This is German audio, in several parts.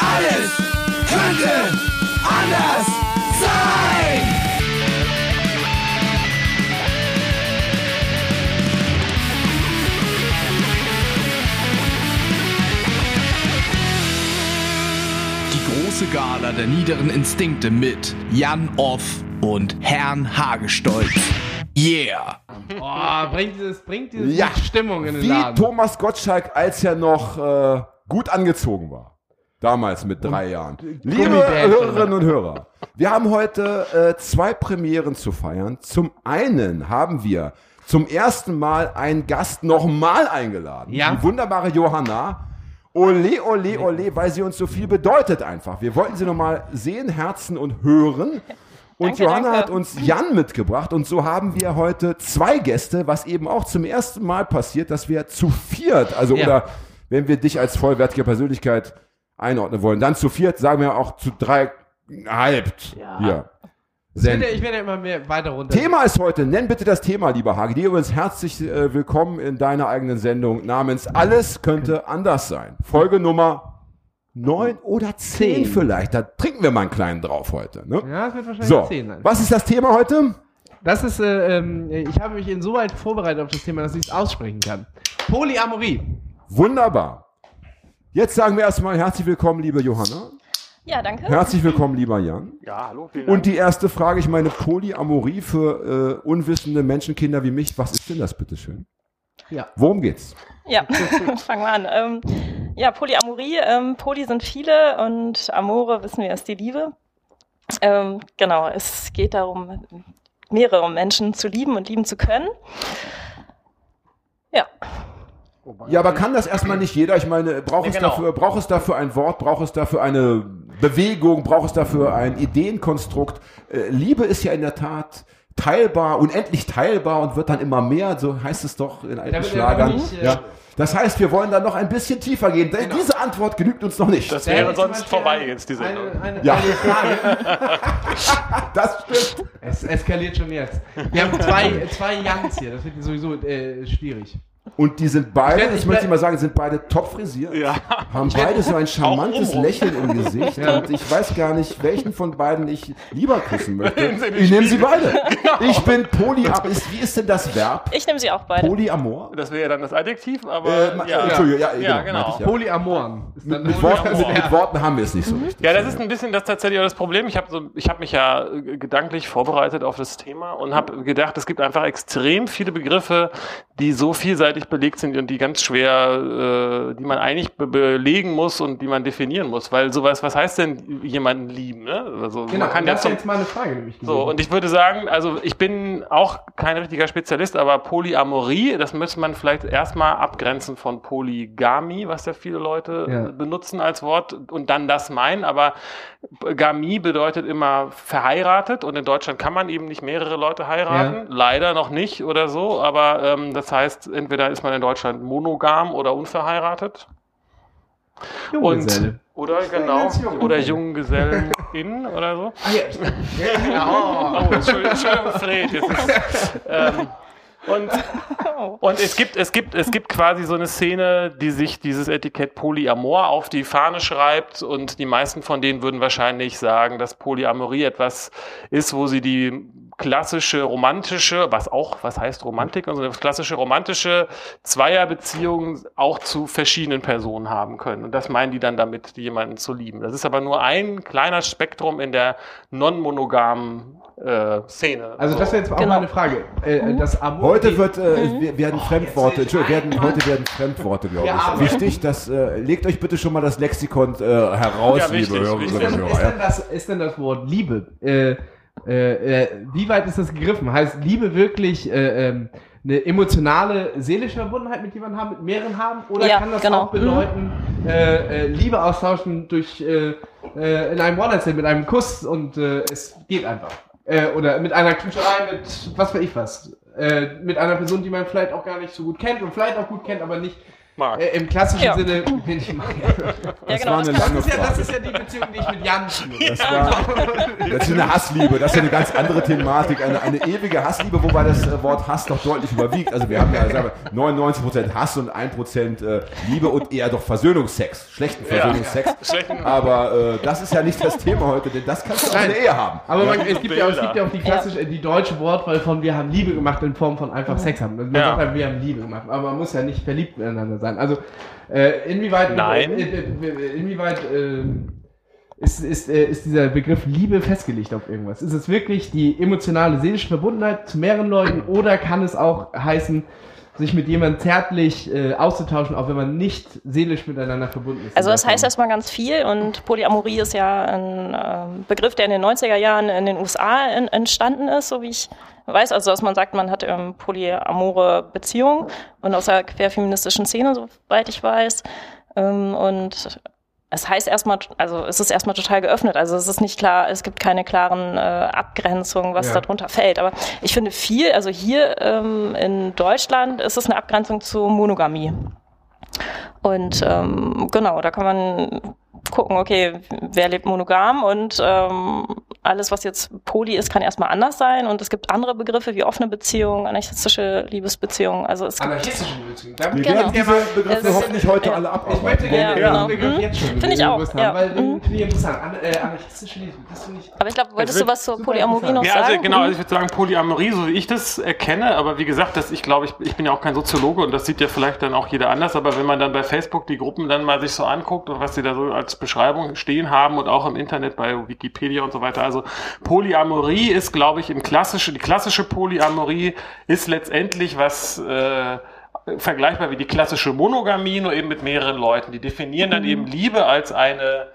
Alles könnte anders sein. Die große Gala der niederen Instinkte mit Jan Off und Herrn Hagestolz. Yeah! Oh, bringt dieses, bringt dieses Ja, Stimmung in den Wie Laden. Thomas Gottschalk, als er noch äh, gut angezogen war. Damals mit drei Jahren. Liebe. Hörerinnen und Hörer, wir haben heute äh, zwei Premieren zu feiern. Zum einen haben wir zum ersten Mal einen Gast nochmal eingeladen. Ja. Die wunderbare Johanna. Ole, ole, ole, weil sie uns so viel bedeutet einfach. Wir wollten sie nochmal sehen, herzen und hören. Und Danke, Johanna danke. hat uns Jan mitgebracht und so haben wir heute zwei Gäste, was eben auch zum ersten Mal passiert, dass wir zu viert, also Ja. oder wenn wir dich als vollwertige Persönlichkeit einordnen wollen, dann zu viert, sagen wir auch zu dreieinhalb. Ja. Ich werde, ich werde immer mehr weiter runter. Thema ist heute, nenn bitte das Thema, lieber Hage. Dir übrigens herzlich äh, willkommen in deiner eigenen Sendung namens Alles könnte anders sein. Folge Nummer neun oder zehn vielleicht. Da trinken wir mal einen kleinen drauf heute. Ne? Ja, es wird wahrscheinlich So, 10 sein. was ist das Thema heute? Das ist, äh, ähm, ich habe mich insoweit vorbereitet auf das Thema, dass ich es aussprechen kann. Polyamorie. Wunderbar. Jetzt sagen wir erstmal herzlich willkommen, liebe Johanna. Ja, danke. Herzlich willkommen, lieber Jan. Ja, hallo, vielen Dank. Und die erste Frage, ich meine, Polyamorie für äh, unwissende Menschenkinder wie mich, was ist denn das, bitteschön? Ja. Worum geht's? Ja, fangen wir an. Ähm, ja, Polyamorie. Ähm, Poly sind viele und Amore, wissen wir, ist die Liebe. Ähm, genau, es geht darum, mehrere Menschen zu lieben und lieben zu können. Ja, Ja, aber kann das erstmal nicht jeder? Ich meine, braucht es genau. dafür, braucht es dafür ein Wort, braucht es dafür eine Bewegung, braucht es dafür ein Ideenkonstrukt? Äh, Liebe ist ja in der Tat teilbar, unendlich teilbar und wird dann immer mehr, so heißt es doch in alten Schlagern. nicht, äh, ja. Das heißt, wir wollen da noch ein bisschen tiefer gehen. Genau. Diese Antwort genügt uns noch nicht. das Da wäre sonst vorbei jetzt, die Eine, Sendung. eine, Ja. Frage. Das stimmt. Es eskaliert schon jetzt. Wir haben zwei, zwei Youngs hier, das wird sowieso äh, schwierig. Und die sind beide, Ich ich möchte mal sagen, sind beide top frisiert. Ja. Haben beide so ein charmantes. Lächeln im Gesicht. Und ich weiß gar nicht, welchen von beiden ich lieber küssen möchte. Ich nehme sie beide. Ich bin polyam. Ist, wie ist denn das Verb? ich nehme sie auch beide. Polyamor? Das wäre ja dann das Adjektiv, aber Äh, ja. Entschuldigung, ja, ja, genau, genau. ja. Polyamoren. Dann Mit Worten, mit, mit Worten haben wir es nicht so richtig. Ja, das ist ein bisschen das tatsächlich auch das Problem. Ich habe so, ich habe mich ja äh, gedanklich vorbereitet auf das Thema und habe gedacht, es gibt einfach extrem viele Begriffe, die so vielseitig belegt sind und die ganz schwer, äh, die man eigentlich be belegen muss und die man definieren muss, weil sowas, was heißt denn jemanden lieben? Ne? Also Genau, man kann ja das ist jetzt mal eine Frage nämlich So, und ich würde sagen, also ich bin auch kein richtiger Spezialist, aber Polyamorie, das müsste man vielleicht erstmal abgrenzen von Polygamie, was ja viele Leute Ja. benutzen als Wort und dann das meinen, aber Gamie bedeutet immer verheiratet und in Deutschland kann man eben nicht mehrere Leute heiraten, leider noch nicht oder so, aber ähm, das heißt, entweder ist man in Deutschland monogam oder unverheiratet. Junggeselle. oder genau, oder Junggesellen in oder so. Ah, ja. ja, oh. Oh, Entschuldigung, Entschuldigung Fred. Jetzt ist, ähm, und, und es gibt, es gibt, es gibt quasi so eine Szene, die sich dieses Etikett Polyamor auf die Fahne schreibt und die meisten von denen würden wahrscheinlich sagen, dass Polyamorie etwas ist, wo sie die klassische romantische, was auch, was heißt Romantik, also eine klassische romantische Zweierbeziehung auch zu verschiedenen Personen haben können. Und das meinen die dann damit, jemanden zu lieben. Das ist aber nur ein kleiner Spektrum in der non-monogamen äh, Szene. Also das wäre jetzt auch Genau. mal eine Frage. Äh, das Amor Heute wird, äh, wir- werden Fremdworte, Entschuldigung, werden, heute werden Fremdworte, glaube Ja, ich. aber- Wichtig, dass, äh, legt euch bitte schon mal das Lexikon äh, heraus, Ja, liebe wichtig, Hörerinnen wichtig. und ist, denn, ist, Hörer. Ja? das, ist denn das Wort Liebe? Äh, äh, wie weit ist das gegriffen? Heißt Liebe wirklich äh, ähm, eine emotionale, seelische Verbundenheit mit jemandem haben, mit mehreren haben? Oder Ja, kann das genau. auch bedeuten, äh, äh, Liebe austauschen durch in einem One-Night-Stand mit einem Kuss und es geht einfach? Oder mit einer Knutscherei, mit was weiß ich was. Mit einer Person, die man vielleicht auch gar nicht so gut kennt und vielleicht auch gut kennt, aber nicht mag. Äh, Im klassischen Ja. Sinne bin ich mag. Ja, Das genau. war eine Das lange ist, ja, das ist ja die Beziehung, die ich mit Jan führe. Das, war, das ist eine Hassliebe, das ist ja eine ganz andere Thematik, eine, eine ewige Hassliebe, wobei das äh, Wort Hass doch deutlich überwiegt. Also wir haben ja sagen wir, 99% Hass und 1% äh, Liebe und eher doch Versöhnungsex, schlechten Versöhnungsex. Schlechten- Aber äh, das ist ja nicht das Thema heute, denn das kannst du auch in der Ehe haben. Aber man, es, gibt ja, auch- es gibt ja auch die klassische, die deutsche Wortwahl von wir haben Liebe gemacht in Form von einfach Sex haben. Man Ja. sagt halt, wir haben Liebe gemacht, aber man muss ja nicht verliebt miteinander sein. Also äh, inwieweit, Nein. Äh, äh, inwieweit äh, ist, ist, äh, ist dieser Begriff Liebe festgelegt auf irgendwas? Ist es wirklich die emotionale, seelische Verbundenheit zu mehreren Leuten oder kann es auch heißen, sich mit jemandem zärtlich äh, auszutauschen, auch wenn man nicht seelisch miteinander verbunden ist? Also in das heißt erstmal ganz viel und Polyamorie ist ja ein ähm, Begriff, der in den 90er Jahren in den USA en- entstanden ist, so wie ich weiß. Also dass man sagt, man hat ähm, polyamore Beziehungen und aus der querfeministischen Szene, soweit ich weiß. Ähm, und es heißt erstmal, also es ist erstmal total geöffnet. Also es ist nicht klar, es gibt keine klaren äh, Abgrenzungen, was Ja. darunter fällt. Aber ich finde viel, also hier ähm, in Deutschland ist es eine Abgrenzung zur Monogamie. Und ähm, genau, da kann man gucken, okay, wer lebt monogam und ähm, alles, was jetzt Poly ist, kann erstmal anders sein. Und es gibt andere Begriffe wie offene Beziehungen, anarchistische Liebesbeziehungen. Also es gibt Anarchistische Beziehung. Da Wir Genau. werden diese Begriffe Es- hoffentlich heute ja. alle Ich abarbeiten. möchte gerne Ja, den genau. Begriff Mhm. jetzt schon Finde ich auch, ja. weil Mhm. finde ich interessant. An, äh, anarchistische Liebe, das finde ich. aber ich glaube, wolltest Also du was zur Polyamorie noch Ja, sagen? also genau, Mhm. also ich würde sagen Polyamorie, so wie ich das erkenne, aber wie gesagt, das, ich glaube, ich, ich bin ja auch kein Soziologe und das sieht ja vielleicht dann auch jeder anders, aber wenn man dann bei Facebook die Gruppen dann mal sich so anguckt und was sie da so als Beschreibung stehen haben und auch im Internet bei Wikipedia und so weiter, also Polyamorie ist, glaube ich, im klassische, die klassische Polyamorie ist letztendlich was äh, vergleichbar wie die klassische Monogamie, nur eben mit mehreren Leuten. Die definieren dann eben Liebe als eine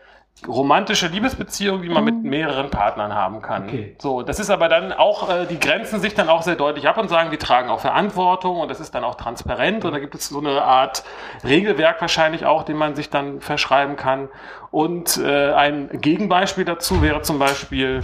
romantische Liebesbeziehung, die man mit mehreren Partnern haben kann. Okay. So, das ist aber dann auch, äh, die grenzen sich dann auch sehr deutlich ab und sagen, wir tragen auch Verantwortung und das ist dann auch transparent und da gibt es so eine Art Regelwerk wahrscheinlich auch, den man sich dann verschreiben kann. Und äh, ein Gegenbeispiel dazu wäre zum Beispiel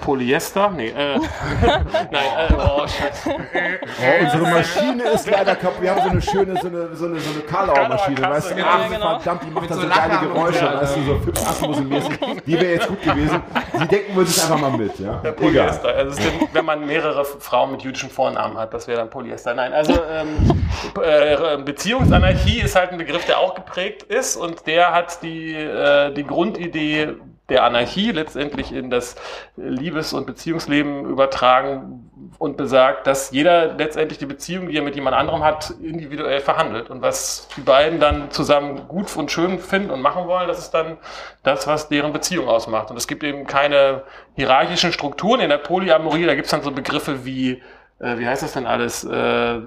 Polyester? Nee, äh, nein, äh, oh, Scheiße. Oh, unsere Maschine ist leider kaputt. Wir haben so eine schöne, so eine, so eine, so eine Karlauer-Maschine, Karlauer weißt du? Kasse, Ah, genau. Verdammt, die macht dann so so geile Geräusche, so, weißt du, so Fips Asmussen-mäßig. Die wäre jetzt gut gewesen. Die denken wir uns einfach mal mit, ja? Egal. Polyester. Also es sind, wenn man mehrere Frauen mit jüdischen Vornamen hat, das wäre dann Polyester. Nein, also ähm, äh, Beziehungsanarchie ist halt ein Begriff, der auch geprägt ist und der hat die, äh, die Grundidee der Anarchie letztendlich in das Liebes- und Beziehungsleben übertragen und besagt, dass jeder letztendlich die Beziehung, die er mit jemand anderem hat, individuell verhandelt. Und was die beiden dann zusammen gut und schön finden und machen wollen, das ist dann das, was deren Beziehung ausmacht. Und es gibt eben keine hierarchischen Strukturen in der Polyamorie. Da gibt es dann so Begriffe wie, äh, wie heißt das denn alles? Äh,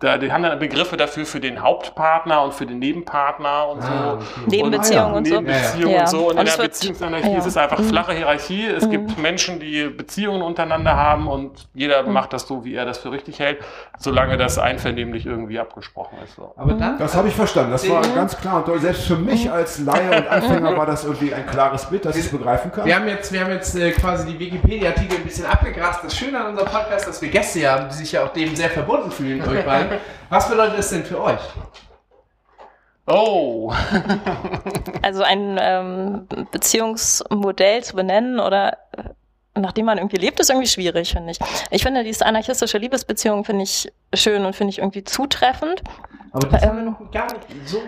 da, die haben dann Begriffe dafür für den Hauptpartner und für den Nebenpartner und so. Ah, okay. Nebenbeziehungen und so. Nebenbeziehungen Ja. und so. Und, Und in der Beziehungsanarchie ja. ist es einfach Mhm. flache Hierarchie. Es gibt Menschen, die Beziehungen untereinander haben und jeder Mhm. macht das so, wie er das für richtig hält, solange das einvernehmlich irgendwie abgesprochen ist. So. Aber dann, Das habe ich verstanden. Das war Mhm. ganz klar. Und deutlich. selbst für mich als Laie und Anfänger war das irgendwie ein klares Bild, dass ich es begreifen kann. wir haben jetzt, wir haben jetzt äh, quasi die Wikipedia-Artikel ein bisschen abgegrast. Das Schöne an unserem Podcast, dass wir Gäste haben, die sich ja auch dem sehr verbunden fühlen, Was bedeutet das denn für euch? Oh, Also ein ähm, Beziehungsmodell zu benennen oder äh, nachdem man irgendwie lebt, ist irgendwie schwierig, finde ich. Ich finde, diese anarchistische Liebesbeziehung finde ich schön und finde ich irgendwie zutreffend. Aber das Ähm, haben wir noch gar nicht so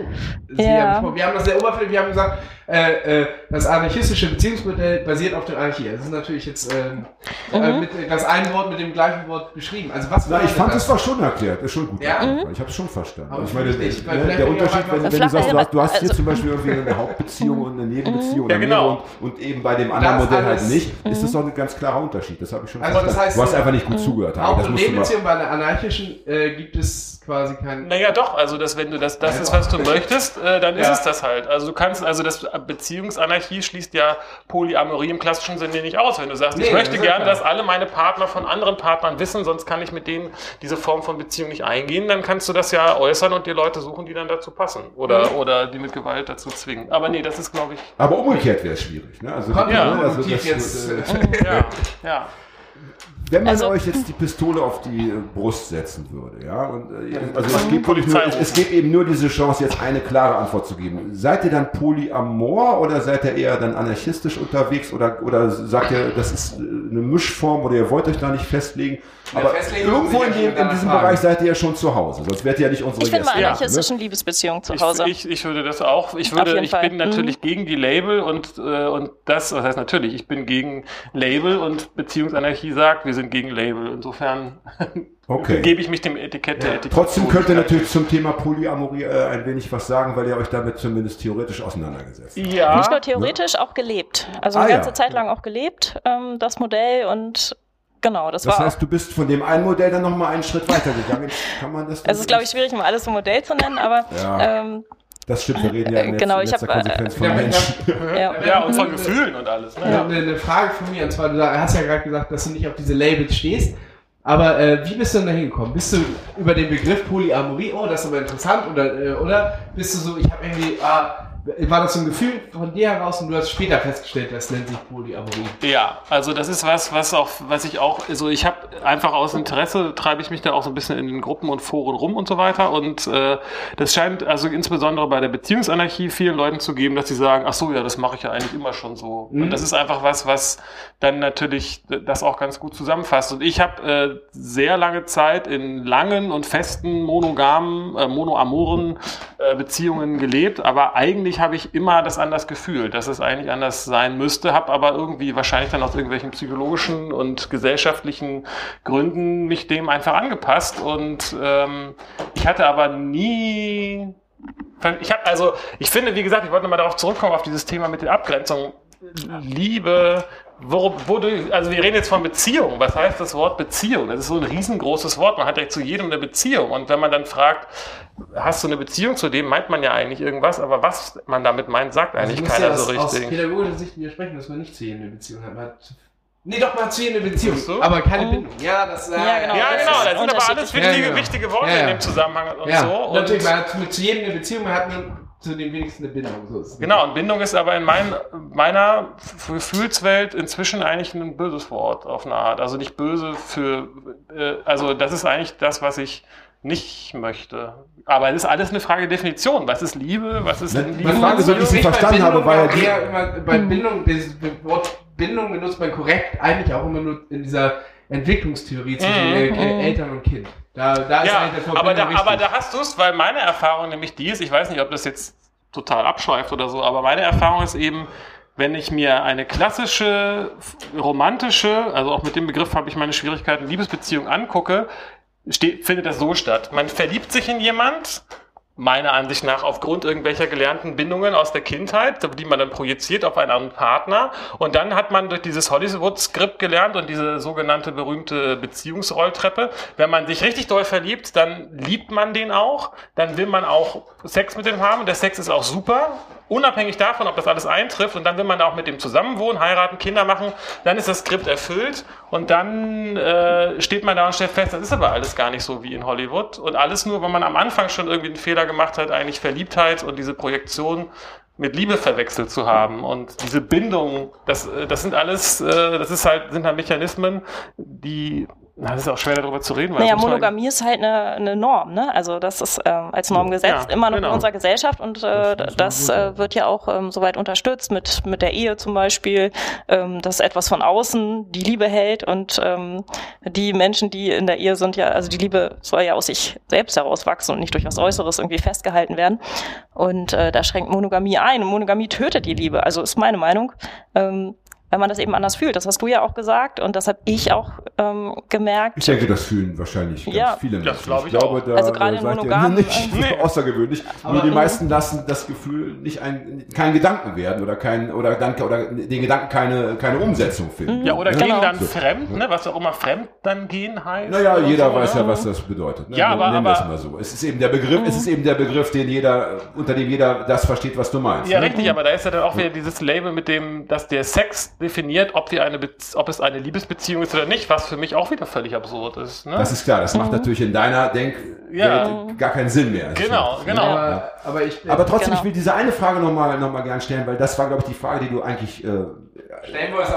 Ja. besprochen. Wir haben das sehr oberflächlich, wir haben gesagt, äh, äh, das anarchistische Beziehungsmodell basiert auf der Anarchie. Das ist natürlich jetzt ähm, äh, Mhm. mit, das ein Wort mit dem gleichen Wort beschrieben. Also was Na, ich fand, das? es war schon erklärt. Ist schon gut. Ja? erklärt. Ich habe es schon verstanden. Aber ich meine, nicht, ne, der auch Unterschied, wenn, wenn du sagst, du hast, du hast hier Also- zum Beispiel irgendwie eine Hauptbeziehung und eine Nebenbeziehung Ja, oder genau. und, und eben bei dem anderen Das Modell halt nicht, ist das doch ein ganz klarer Unterschied. Das habe ich schon Also das verstanden. heißt, du hast so- einfach nicht gut zugehört. Das du mal. Nebenbeziehung bei der anarchischen äh, gibt es quasi kein. naja, doch. Also, dass, wenn du das, das Ja, ist, was du möchtest, äh, dann ist Ja. es das halt. Also, du kannst, also, das Beziehungsanarchie schließt ja Polyamorie im klassischen Sinne nicht aus. Wenn du sagst, Nee, ich möchte das ist gerne, klar. dass alle meine Partner von anderen Partnern wissen, sonst kann ich mit denen diese Form von Beziehung nicht eingehen, dann kannst du das ja äußern und dir Leute suchen, die dann dazu passen. Oder, Mhm. oder die mit Gewalt dazu zwingen. Aber nee, das ist, glaube ich, Aber umgekehrt wäre es schwierig. Ne? Also, ne, also das, jetzt, äh, äh, ja, ja. Wenn man Also- euch jetzt die Pistole auf die äh, Brust setzen würde, ja, und äh, also Mhm. es gibt, nur, es, es gibt eben nur diese Chance, jetzt eine klare Antwort zu geben. Seid ihr dann polyamor oder seid ihr eher dann anarchistisch unterwegs oder, oder sagt ihr, das ist äh, eine Mischform oder ihr wollt euch da nicht festlegen? Ja, Aber festlegen irgendwo in, dem, ja in diesem Bereich seid ihr ja schon zu Hause, sonst wärt ihr ja nicht unsere Ich finde Gäste. mal Ja, anarchistischen Liebesbeziehungen zu Hause. Ich, ich, ich würde das auch. Ich würde, ich Fall. bin natürlich gegen die Label und äh, und das, was heißt natürlich, ich bin gegen Label und Beziehungsanarchie sagt, wir sind gegen Label. Insofern Okay. gebe ich mich dem Etikett der Etikett. Trotzdem könnt ihr natürlich zum Thema Polyamorie äh, ein wenig was sagen, weil ihr euch damit zumindest theoretisch auseinandergesetzt habt. Ja. Nicht nur theoretisch, auch gelebt. Also Ah, eine ganze ja. Zeit lang auch gelebt, ähm, das Modell und genau, das, Das war heißt, du bist von dem einen Modell dann nochmal einen Schritt weitergegangen. Kann man das? es ist, glaube ich, schwierig, immer alles ein Modell zu nennen, aber Ja. ähm, Das stimmt, wir reden ja in, Äh, genau, letzter ich hab, äh, Konsequenz von Ja, Menschen. ja. Ja, und von Gefühlen und alles. Ne? Ja. Eine, eine Frage von mir, und zwar, du hast ja gerade gesagt, dass du nicht auf diese Labels stehst. Aber äh, wie bist du denn da hingekommen? Bist du über den Begriff Polyamorie, oh, das ist aber interessant, oder, äh, oder bist du so, ich habe irgendwie, ah, war das so ein Gefühl von dir heraus und du hast später festgestellt, das nennt sich Polyamorie? Ja, also das ist was, was auch, was ich auch, also ich habe einfach aus Interesse treibe ich mich da auch so ein bisschen in den Gruppen und Foren rum und so weiter und äh, das scheint also insbesondere bei der Beziehungsanarchie vielen Leuten zu geben, dass sie sagen, ach so, ja, das mache ich ja eigentlich immer schon so. Mhm. Und das ist einfach was, was dann natürlich das auch ganz gut zusammenfasst. Und ich habe äh, sehr lange Zeit in langen und festen monogamen, äh, monoamoren äh, Beziehungen gelebt, aber eigentlich habe ich immer das anders gefühlt, dass es eigentlich anders sein müsste, habe aber irgendwie wahrscheinlich dann aus irgendwelchen psychologischen und gesellschaftlichen Gründen mich dem einfach angepasst und ähm, ich hatte aber nie ich habe also, ich finde, wie gesagt, ich wollte nochmal darauf zurückkommen, auf dieses Thema mit den Abgrenzungen. Liebe, wo, wo du, also wir reden jetzt von Beziehung. Was heißt das Wort Beziehung? Das ist so ein riesengroßes Wort. Man hat ja zu jedem eine Beziehung. Und wenn man dann fragt, hast du eine Beziehung zu dem, meint man ja eigentlich irgendwas, aber was man damit meint, sagt eigentlich Also keiner ja so aus, aus richtig. pädagogischer Sicht widersprechen, dass man nicht zu jedem eine Beziehung hat. Man hat nee, doch, man hat zu jedem eine Beziehung, so? aber keine Mhm. Bindung. Ja, das äh, Ja, genau. Ja, das genau, das sind aber alles wichtige, Ja, genau. wichtige Worte Ja, ja. in dem Zusammenhang und Ja, so. Und natürlich, man hat zu, zu jedem eine Beziehung, man hat zu dem wenigsten eine Bindung. So ist. Genau, und Bindung ist aber in mein, meiner Gefühlswelt inzwischen eigentlich ein böses Wort auf eine Art. Also nicht böse für, äh, also das ist eigentlich das, was ich nicht möchte. Aber es ist alles eine Frage der Definition. Was ist Liebe? Was ist Ne, Liebe? meine Frage, so wie ich sie verstanden habe, Bindung war ja die, immer bei Bindung, dieses Wort Bindung benutzt man korrekt eigentlich auch immer nur in dieser Entwicklungstheorie zwischen Ke- Eltern und Kind. Da, da ist ja, der aber da, aber da hast du es, weil meine Erfahrung nämlich die ist, ich weiß nicht, ob das jetzt total abschweift oder so, aber meine Erfahrung ist eben, wenn ich mir eine klassische, romantische, also auch mit dem Begriff habe ich meine Schwierigkeiten, Liebesbeziehung angucke, steht, findet das so statt. Man verliebt sich in jemand, meiner Ansicht nach aufgrund irgendwelcher gelernten Bindungen aus der Kindheit, die man dann projiziert auf einen anderen Partner. Und dann hat man durch dieses Hollywood-Skript gelernt und diese sogenannte berühmte Beziehungsrolltreppe. Wenn man sich richtig doll verliebt, dann liebt man den auch. Dann will man auch Sex mit dem haben. Der Sex ist auch super. Unabhängig davon, ob das alles eintrifft. Und dann will man auch mit dem zusammenwohnen, heiraten, Kinder machen. Dann ist das Skript erfüllt. Und dann äh, steht man da und stellt fest, das ist aber alles gar nicht so wie in Hollywood. Und alles nur, weil man am Anfang schon irgendwie einen Fehler gemacht hat, eigentlich Verliebtheit und diese Projektion mit Liebe verwechselt zu haben. Und diese Bindung, das, äh, das sind alles, äh, das ist halt, sind halt Mechanismen, die, na, das ist auch schwer darüber zu reden. weil Naja, Monogamie ist halt eine, eine Norm, ne? Also das ist ähm, als Norm gesetzt, Ja, immer noch genau. in unserer Gesellschaft und äh, Das das äh, wird ja auch ähm, soweit unterstützt mit, mit der Ehe zum Beispiel, ähm, dass etwas von außen die Liebe hält und ähm, die Menschen, die in der Ehe sind, ja, also die Liebe soll ja aus sich selbst herauswachsen und nicht durch was Äußeres irgendwie festgehalten werden. Und äh, da schränkt Monogamie ein und Monogamie tötet die Liebe, also ist meine Meinung. Ähm, weil man das eben anders fühlt. Das hast du ja auch gesagt und das habe ich auch ähm, gemerkt. Ich denke, das fühlen wahrscheinlich ganz Ja. viele Das Menschen. glaub ich glaube, auch. da Also gerade in monogamen, nicht nee. außergewöhnlich. Aber- Nur die meisten lassen das Gefühl nicht ein, kein Gedanken werden oder kein oder dann oder den Gedanken keine keine Umsetzung finden. Ja, oder Ne? gehen Genau. dann So. fremd, ne? was auch immer fremd dann gehen heißt. Naja, jeder so, weiß ne? ja, was das bedeutet. Ne? Ja, aber- Nennen wir es aber- mal so. Es ist eben der Begriff, es ist eben der Begriff, den jeder, unter dem jeder das versteht, was du meinst. Ja, ne? richtig, aber da ist ja dann auch wieder dieses Label mit dem, dass der Sex definiert, ob wir eine, Be ob es eine Liebesbeziehung ist oder nicht, was für mich auch wieder völlig absurd ist. Ne? Das ist klar, das macht natürlich in deiner Denkwelt Ja. gar keinen Sinn mehr. Genau, genau. aber, aber ich Aber trotzdem, Genau. ich will diese eine Frage nochmal noch mal gern stellen, weil das war, glaube ich, die Frage, die du eigentlich äh,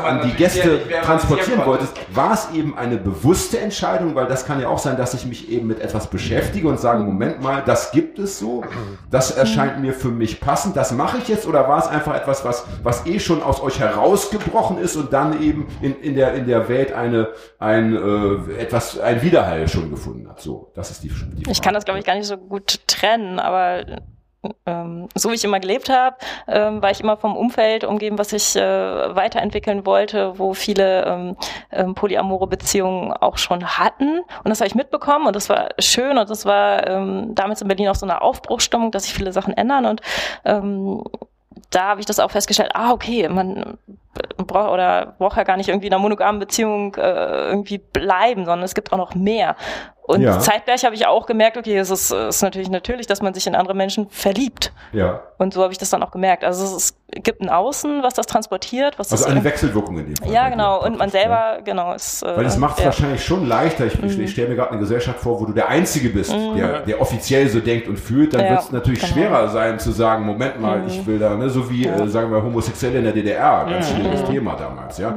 an die Gäste transportieren wolltest, war es eben eine bewusste Entscheidung, weil das kann ja auch sein, dass ich mich eben mit etwas beschäftige und sage, Moment mal, das gibt es so, das erscheint mir für mich passend, das mache ich jetzt, oder war es einfach etwas, was, was eh schon aus euch herausgebrochen ist und dann eben in, in, der, in der Welt eine, ein, äh, etwas, ein Widerhall schon gefunden hat? So, das ist die, die Frage. Ich kann das, glaube ich, gar nicht so gut trennen, aber ähm, so wie ich immer gelebt habe, ähm, war ich immer vom Umfeld umgeben, was ich äh, weiterentwickeln wollte, wo viele ähm, ähm, polyamore Beziehungen auch schon hatten. Und das habe ich mitbekommen und das war schön und das war ähm, damals in Berlin auch so eine Aufbruchstimmung, dass sich viele Sachen ändern und ähm, da habe ich das auch festgestellt, ah, okay, man braucht oder braucht ja gar nicht irgendwie in einer monogamen Beziehung äh, irgendwie bleiben, sondern es gibt auch noch mehr. Und ja. zeitgleich habe ich auch gemerkt, okay, es ist, ist natürlich natürlich, dass man sich in andere Menschen verliebt. Ja. Und so habe ich das dann auch gemerkt. Also es gibt ein Außen, was das transportiert. Was also das eine Wechselwirkung in dem Fall. Ja, genau. Und man selber, ja. genau, ist. Weil es macht es wahrscheinlich schon leichter. Ich, mhm. ich stelle mir gerade eine Gesellschaft vor, wo du der Einzige bist, mhm. der, der offiziell so denkt und fühlt. Dann ja, wird es natürlich genau. schwerer sein zu sagen, Moment mal, mhm. ich will da, ne, so wie, ja. äh, sagen wir, Homosexuelle in der DDR, ganz schwieriges Thema damals, ja.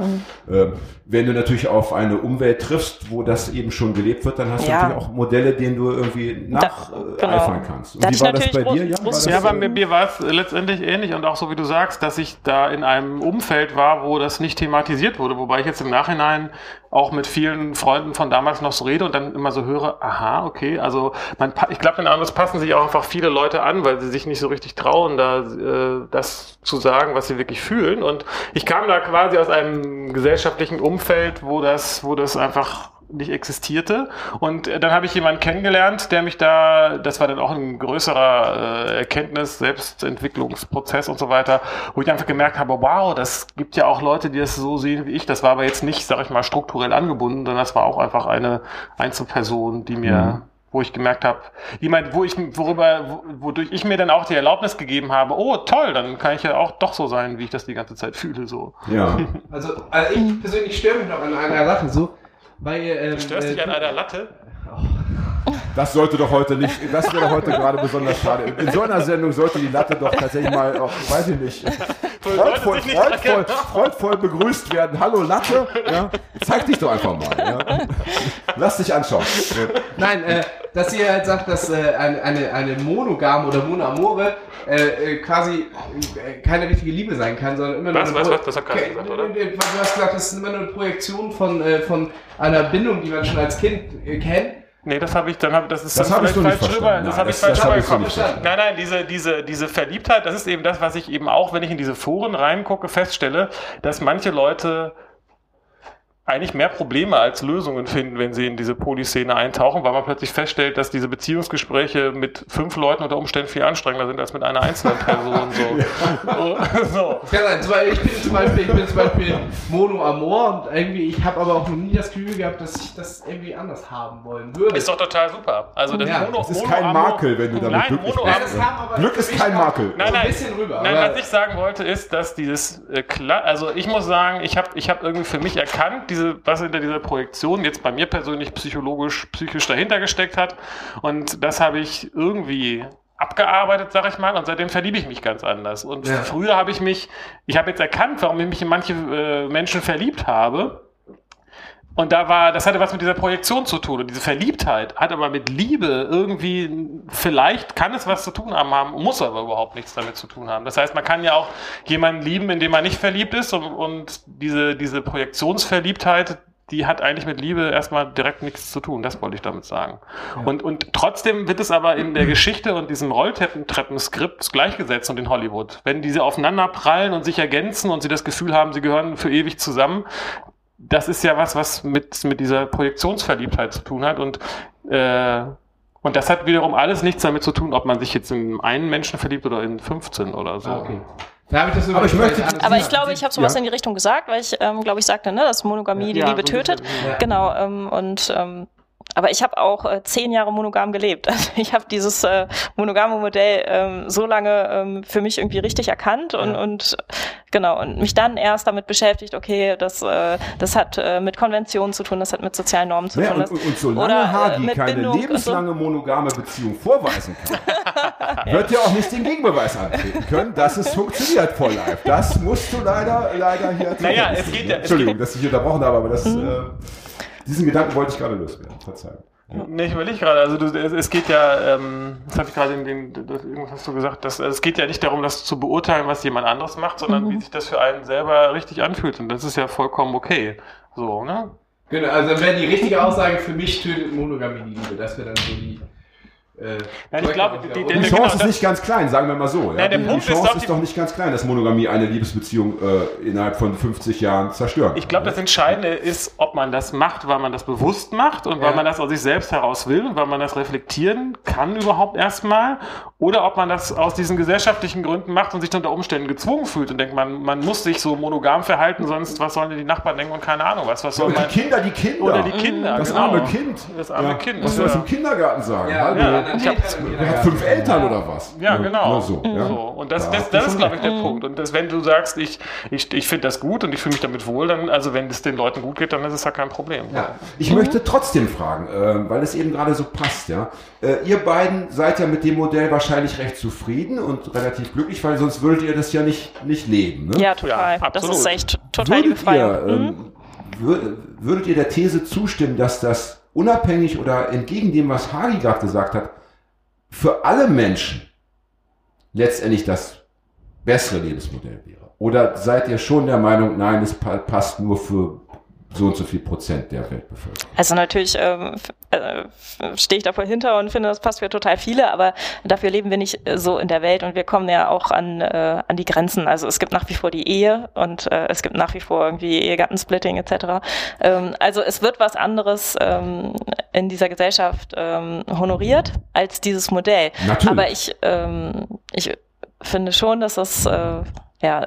Ähm, wenn du natürlich auf eine Umwelt triffst, wo das eben schon gelebt wird, dann hast du natürlich auch Modelle, denen du irgendwie nacheifern genau. kannst. Und wie war das bei dir, Jan? Das, ja, bei mir war es letztendlich ähnlich und auch so wie du sagst, dass ich da in einem Umfeld war, wo das nicht thematisiert wurde, wobei ich jetzt im Nachhinein auch mit vielen Freunden von damals noch so rede und dann immer so höre, aha, okay, also man, ich glaube, in das passen sich auch einfach viele Leute an, weil sie sich nicht so richtig trauen, da äh, das zu sagen, was sie wirklich fühlen. Und ich kam da quasi aus einem gesellschaftlichen Umfeld, wo das, wo das einfach nicht existierte. Und äh, dann habe ich jemanden kennengelernt, der mich da, das war dann auch ein größerer äh, Erkenntnis, Selbstentwicklungsprozess und so weiter, wo ich einfach gemerkt habe, wow, das gibt ja auch Leute, die das so sehen wie ich. Das war aber jetzt nicht, sag ich mal, strukturell angebunden, sondern das war auch einfach eine Einzelperson, die mir mhm wo ich gemerkt habe, jemand, wo ich, worüber, wodurch ich mir dann auch die Erlaubnis gegeben habe, oh toll, dann kann ich ja auch doch so sein, wie ich das die ganze Zeit fühle, so. Ja. Also, also ich persönlich störe mich noch an einer Sache so, weil, ähm, du störst äh, dich an einer Latte? Das sollte doch heute nicht, das wäre heute gerade besonders schade. In so einer Sendung sollte die Latte doch tatsächlich mal, auch, weiß ich nicht, freudvoll, freudvoll, freudvoll begrüßt werden. Hallo Latte, ja, zeig dich doch einfach mal. Ja. Lass dich anschauen. Nein, äh, dass ihr halt sagt, dass äh, eine, eine, eine monogame oder monoamore äh, äh, quasi äh, keine richtige Liebe sein kann, sondern immer nur. Was, was, was? Das hat keiner gesagt, oder? Du hast gesagt, das ist immer nur eine Projektion von, äh, von einer Bindung, die man schon als Kind äh, kennt. Nee, das habe ich, dann habe das ist das dann vielleicht falsch drüber. Das habe ich falsch rübergekommen. Nein, nein, diese, diese, diese Verliebtheit, das ist eben das, was ich eben auch, wenn ich in diese Foren reingucke, feststelle, dass manche Leute eigentlich mehr Probleme als Lösungen finden, wenn sie in diese Polyszene eintauchen, weil man plötzlich feststellt, dass diese Beziehungsgespräche mit fünf Leuten unter Umständen viel anstrengender sind als mit einer einzelnen Person. So. so. Ja, ich bin zum Beispiel, ich bin zum Beispiel Mono Amor und irgendwie, ich habe aber auch noch nie das Gefühl gehabt, dass ich das irgendwie anders haben wollen würde. Ist doch total super. Also das, ja, Mono, das ist Mono kein Makel, wenn du damit nein, glücklich Mono bist. Ja. Glück ist kein Makel. Nein, nein, so rüber, nein was ich sagen wollte ist, dass dieses äh, also ich muss sagen, ich habe ich hab irgendwie für mich erkannt, diese, was hinter dieser Projektion jetzt bei mir persönlich psychologisch, psychisch dahinter gesteckt hat. Und das habe ich irgendwie abgearbeitet, sag ich mal, und seitdem verliebe ich mich ganz anders. Und ja. früher habe ich mich, ich habe jetzt erkannt, warum ich mich in manche äh, Menschen verliebt habe. Und da war, das hatte was mit dieser Projektion zu tun. Und diese Verliebtheit hat aber mit Liebe irgendwie, vielleicht kann es was zu tun haben, muss aber überhaupt nichts damit zu tun haben. Das heißt, man kann ja auch jemanden lieben, in dem man nicht verliebt ist. Und, und diese, diese Projektionsverliebtheit, die hat eigentlich mit Liebe erstmal direkt nichts zu tun. Das wollte ich damit sagen. Ja. Und, und trotzdem wird es aber in der Geschichte und diesem Rolltreppenskript gleichgesetzt und in Hollywood. Wenn diese aufeinander prallen und sich ergänzen und sie das Gefühl haben, sie gehören für ewig zusammen, das ist ja was, was mit, mit dieser Projektionsverliebtheit zu tun hat. Und äh, und das hat wiederum alles nichts damit zu tun, ob man sich jetzt in einen Menschen verliebt oder in 15 oder so. Okay. Da ich das aber ich, möchte, aber ich glaube, ich habe sowas ja. in die Richtung gesagt, weil ich, ähm, glaube ich, sagte, ne, dass Monogamie ja, die Liebe so tötet. Ja. Genau. Ähm, und ähm, aber ich habe auch äh, zehn Jahre monogam gelebt. Also ich habe dieses äh, monogame Modell ähm, so lange ähm, für mich irgendwie richtig erkannt und, und Genau, und mich dann erst damit beschäftigt, okay, das, äh, das hat äh, mit Konventionen zu tun, das hat mit sozialen Normen zu Ja, tun. und, und, und solange oder, äh, Hagi mit keine Bindung und so. lebenslange monogame Beziehung vorweisen kann, wird er auch nicht den Gegenbeweis antreten können, dass es funktioniert vor live. Das musst du leider, leider hier zur Naja, es geht ja- Entschuldigung, dass ich unterbrochen habe, aber das, Mhm. äh, diesen Gedanken wollte ich gerade loswerden. Verzeihung. Nee, ich überlege gerade, also du, es, es geht ja, ähm, das habe ich gerade in den, das, irgendwas hast du gesagt, dass, es geht ja nicht darum, das zu beurteilen, was jemand anderes macht, sondern Mhm. wie sich das für einen selber richtig anfühlt. Und das ist ja vollkommen okay. So, ne? Genau, also dann wäre die richtige Aussage für mich tötet Monogamie die Liebe. Das wäre dann so die. Äh, Nein, ich glaube, die- die- Die Ja, Chance genau, ist nicht ganz klein, sagen wir mal so. Ja? Ja, der die, Punkt die ist Chance doch, ist die- doch nicht ganz klein, dass Monogamie eine Liebesbeziehung äh, innerhalb von 50 Jahren zerstören Ich glaube, das Entscheidende ist, ob man das macht, weil man das bewusst macht und weil Ja. man das aus sich selbst heraus will und weil man das reflektieren kann überhaupt erstmal oder ob man das aus diesen gesellschaftlichen Gründen macht und sich dann unter Umständen gezwungen fühlt und denkt, man, man muss sich so monogam verhalten, sonst was sollen denn die Nachbarn denken und keine Ahnung was, was soll man... die Kinder, die Kinder. Oder die Kinder, Das genau. arme Kind. Das arme ja. Kind, Was soll das ja. im Kindergarten sagen? Ja, ja, Ich hab- steht dann Der hat fünf Eltern oder was? Ja, genau. So, ja. So, und das, Da das, das ist, glaube ich, der Punkt. Und das, wenn du sagst, ich, ich, ich finde das gut und ich fühle mich damit wohl, dann, also wenn es den Leuten gut geht, dann ist es ja kein Problem. Ja. Ich möchte trotzdem fragen, äh, weil es eben gerade so passt, ja. Äh, ihr beiden seid ja mit dem Modell wahrscheinlich recht zufrieden und relativ glücklich, weil sonst würdet ihr das ja nicht, nicht leben. Ne? Ja, total. Ja, das ist echt total die Würdet ihr, Mhm. ähm, wür- würdet ihr der These zustimmen, dass das unabhängig oder entgegen dem, was Hagi gerade gesagt hat, für alle Menschen letztendlich das bessere Lebensmodell wäre? Oder seid ihr schon der Meinung, nein, es pa passt nur für so und so viel Prozent der Weltbevölkerung? Also natürlich äh, f- stehe ich da voll hinter und finde, das passt für total viele, aber dafür leben wir nicht äh, so in der Welt und wir kommen ja auch an, äh, an die Grenzen. Also es gibt nach wie vor die Ehe und äh, es gibt nach wie vor irgendwie Ehegattensplitting etc. Ähm, also es wird was anderes ähm, in dieser Gesellschaft ähm, honoriert als dieses Modell. Natürlich. Aber ich, ähm, ich finde schon, dass das äh, ja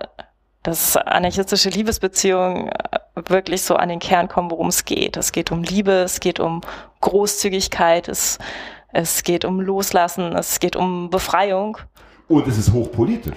dass anarchistische Liebesbeziehungen äh, wirklich so an den Kern kommen, worum es geht. Es geht um Liebe, es geht um Großzügigkeit, es, es geht um Loslassen, es geht um Befreiung. Und es ist hochpolitisch.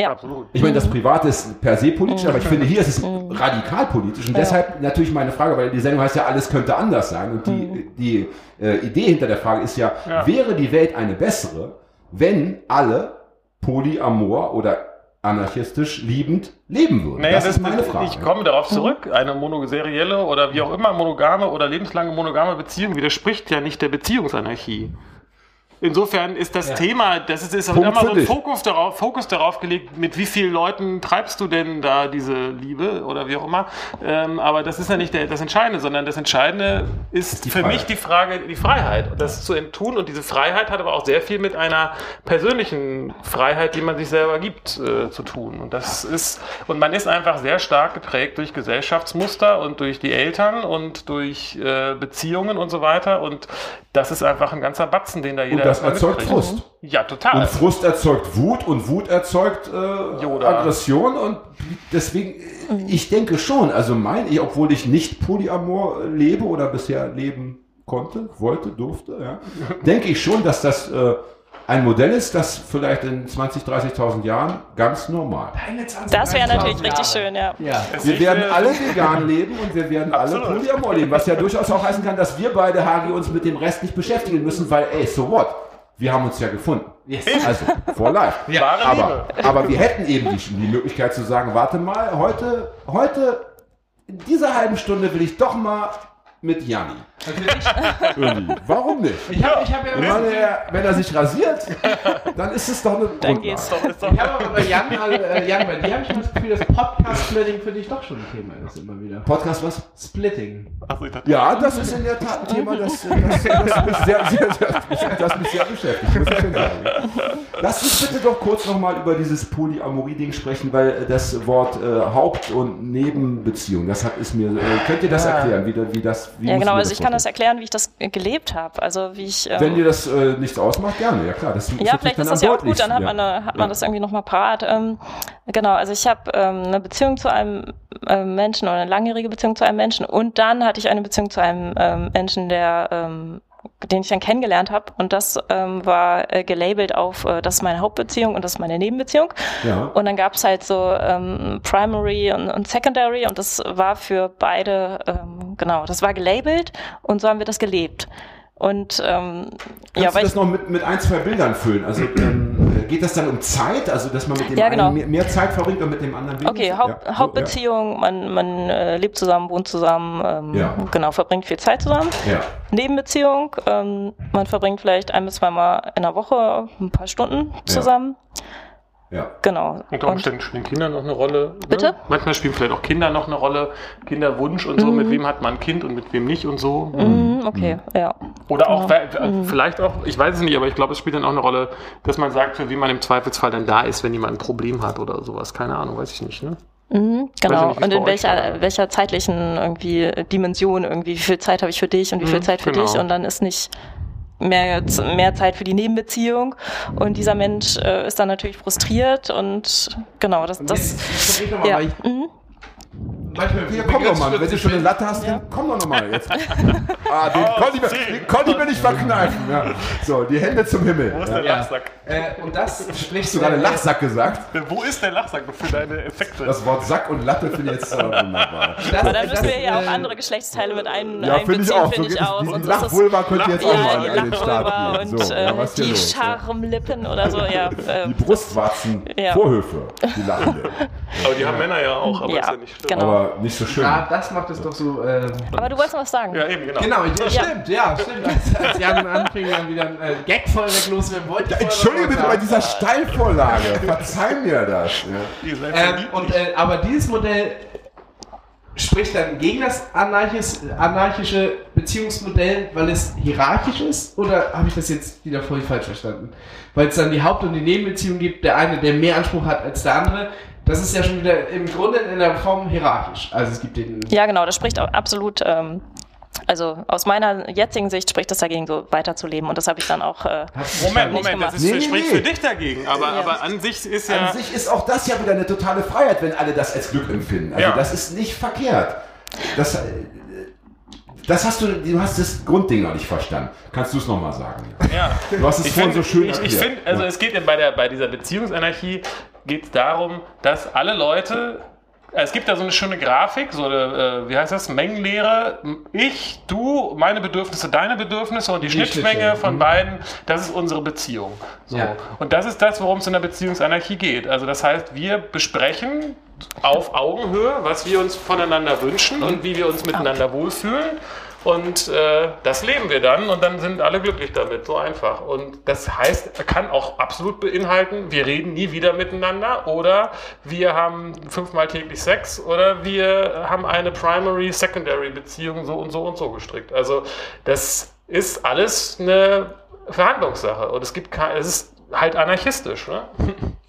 Ja, Absolut. Ich meine, das Private ist per se politisch, aber ich finde, hier ist es Mhm. radikal politisch. Und Ja. deshalb natürlich meine Frage, weil die Sendung heißt ja, alles könnte anders sein. Und die, Mhm. die äh, Idee hinter der Frage ist ja, Ja. wäre die Welt eine bessere, wenn alle polyamor oder anarchistisch liebend leben würden? Naja, das, ist meine Frage. Ich komme darauf zurück. Eine monoserielle oder wie auch immer monogame oder lebenslange monogame Beziehung widerspricht ja nicht der Beziehungsanarchie. Insofern ist das Thema, das ist, ist Punkt immer so ein. Fokus darauf, Fokus darauf gelegt, mit wie vielen Leuten treibst du denn da diese Liebe oder wie auch immer. Ähm, aber das ist ja nicht der, das Entscheidende, sondern das Entscheidende ist, die für mich Freiheit. die Frage, die Freiheit. Und das zu tun. Und diese Freiheit hat aber auch sehr viel mit einer persönlichen Freiheit, die man sich selber gibt, äh, zu tun. Und das ist, und man ist einfach sehr stark geprägt durch Gesellschaftsmuster und durch die Eltern und durch äh, Beziehungen und so weiter. Und das ist einfach ein ganzer Batzen, den da jeder Das erzeugt. Frust. Ja, total. Und Frust erzeugt Wut und Wut erzeugt äh, Yoda. Aggression und deswegen, äh, ich denke schon, also mein, ich, obwohl ich nicht Polyamor lebe oder bisher leben konnte, wollte, durfte, ja, denke ich schon, dass das äh, ein Modell ist, das vielleicht in 20, 30.000 Jahren ganz normal. das wäre natürlich richtig schön, ja. Ja. Wir werden äh, alle vegan leben und wir werden alle. Polyamor leben, was ja durchaus auch heißen kann, dass wir beide, Hagi, uns mit dem Rest nicht beschäftigen müssen, weil, ey, so what? Wir haben uns ja gefunden. Yes. Also, for life. Wahre Aber, aber wir hätten eben die, die Möglichkeit zu sagen, warte mal, heute, heute, in dieser halben Stunde will ich doch mal mit Janni. Irgendwie. Warum nicht? Ich habe ich hab ja Ich meine, er, wenn er sich rasiert, dann ist es doch eine Dann Grundlage. geht's doch, ist doch Ich habe aber bei Jan, äh, Jan, bei dir habe ich das Gefühl, dass Podcast-Splitting für dich doch schon ein Thema ist, immer wieder. Podcast was? Splitting. Ach Ja, das ist in der Tat ein Thema, das, das, das, mich, sehr, sehr, sehr, das mich sehr beschäftigt, muss ich schon sagen. Lass uns bitte doch kurz nochmal über dieses Polyamorie-Ding sprechen, weil äh, das Wort äh, Haupt- und Nebenbeziehung, das hat, ist mir, äh, könnt ihr das erklären, wie, da- wie das, wie Ja, genau, also ich kann das erklären, wie ich das äh, gelebt habe. Also wie ich. ähm, Wenn dir das äh, nichts ausmacht, gerne, ja klar. Das Ja, natürlich vielleicht ist das ja auch gut, dann hat man, eine, hat man Ja. das irgendwie nochmal parat. Ähm, genau, also ich habe ähm, eine Beziehung zu einem ähm, Menschen oder eine langjährige Beziehung zu einem Menschen und dann hatte ich eine Beziehung zu einem ähm, Menschen, der ähm, den ich dann kennengelernt habe. Und das ähm, war äh, gelabelt auf, äh, das ist meine Hauptbeziehung und das ist meine Nebenbeziehung. Ja. Und dann gab es halt so ähm, Primary und, und Secondary und das war für beide, ähm, genau, das war gelabelt und so haben wir das gelebt. Und ähm, Kannst ja, du das noch mit, mit ein, zwei Bildern füllen? Also ähm, geht das dann um Zeit? Also dass man mit dem Ja, genau. einen mehr, mehr Zeit verbringt und mit dem anderen weniger? Okay, Haupt, Ja, Hauptbeziehung, man, man äh, lebt zusammen, wohnt zusammen, ähm, Ja. genau, verbringt viel Zeit zusammen. Nebenbeziehung, ähm, man verbringt vielleicht ein bis zweimal in der Woche ein paar Stunden zusammen. Ja. Genau. Unter Umständen spielen Kinder noch eine Rolle. Ne? Bitte? Manchmal spielen vielleicht auch Kinder noch eine Rolle. Kinderwunsch und so. Mit wem hat man ein Kind und mit wem nicht und so. Mhm, okay, ja. Oder auch, Genau. weil- vielleicht auch, ich weiß es nicht, aber ich glaube, es spielt dann auch eine Rolle, dass man sagt, für wen man im Zweifelsfall dann da ist, wenn jemand ein Problem hat oder sowas. Keine Ahnung, weiß ich nicht. Ne? Mhm, genau. nicht, und in welcher, war. welcher zeitlichen irgendwie Dimension irgendwie, wie viel Zeit habe ich für dich und wie viel Mhm, Zeit für genau. dich und dann ist nicht mehr, mehr Zeit für die Nebenbeziehung und dieser Mensch äh, ist dann natürlich frustriert und genau, das, das mal, ja. Manchmal Ja, komm doch mal, wenn du schon eine Latte hast, dann komm doch noch mal jetzt. Ah, den, konnte ich, mir- den konnte ich mir nicht verkneifen. Ja. So, die Hände zum Himmel. Wo ist Ja. der Lachsack? Äh, und das spricht Hast du gerade Lachsack gesagt? Wo ist der Lachsack für deine Effekte? Das Wort Sack und Latte finde ich jetzt äh, wunderbar. Das, Aber dann müssen wir ja auch äh, andere Geschlechtsteile mit ein, Ja, finde ich auch. So finde geht ich auch. die, die Lachvulva könnt ihr jetzt auch ja, mal die an den Start gehen. und So, äh, ja, was hier die los? Schamlippen oder so, ja. Äh, Die Brustwarzen, Ja. Vorhöfe, die lachende. Aber die haben Männer ja auch, aber Ja, ist ja nicht schlimm. genau. Aber nicht so schön. Ja, das macht es doch so. Äh, aber du wolltest noch was sagen. Ja, eben, genau. genau, ja, Ja. stimmt, ja, stimmt. Als, als Jan anfing, dann wieder ein äh, Gag voll weg loswerden wollte. Ja, Entschuldige bitte bei dieser Steilvorlage. Verzeih mir das. Ja. Ähm, und, äh, aber dieses Modell spricht dann gegen das anarchis, anarchische Beziehungsmodell, weil es hierarchisch ist? Oder habe ich das jetzt wieder voll falsch verstanden? Weil es dann die Haupt- und die Nebenbeziehung gibt, der eine, der mehr Anspruch hat als der andere. Das ist ja schon wieder im Grunde in der Form hierarchisch. Also es gibt den. Ja, genau, das spricht auch absolut, ähm, also aus meiner jetzigen Sicht spricht das dagegen, so weiterzuleben. Und das habe ich dann auch. Äh, Moment, Moment, das gemacht. ist Nee, für, nee, spricht nee. für dich dagegen. Aber, Ja. aber an sich ist ja. An sich ist auch das ja wieder eine totale Freiheit, wenn alle das als Glück empfinden. Also Ja. das ist nicht verkehrt. Das, äh, das hast du, du hast das Grundding noch nicht verstanden. Kannst du es nochmal sagen? ja. Du hast es Ich vorhin find- so schön Ich, ich finde, also es geht ja bei, der, bei dieser Beziehungsanarchie geht es darum, dass alle Leute, es gibt da so eine schöne Grafik, so eine, äh, wie heißt das, Mengenlehre, ich, du, meine Bedürfnisse, deine Bedürfnisse und die, Schnittmenge Schnittstelle. von Mhm. beiden, das ist unsere Beziehung. So. Ja. Und das ist das, worum es in der Beziehungsanarchie geht. Also das heißt, wir besprechen auf Augenhöhe, was wir uns voneinander wünschen und wie wir uns miteinander wohlfühlen. Und äh, das leben wir dann und dann sind alle glücklich damit, so einfach. Und das heißt, kann auch absolut beinhalten, wir reden nie wieder miteinander oder wir haben fünfmal täglich Sex oder wir haben eine Primary-Secondary-Beziehung so und so und so gestrickt. Also das ist alles eine Verhandlungssache und es gibt kein, es ist halt anarchistisch. Ne?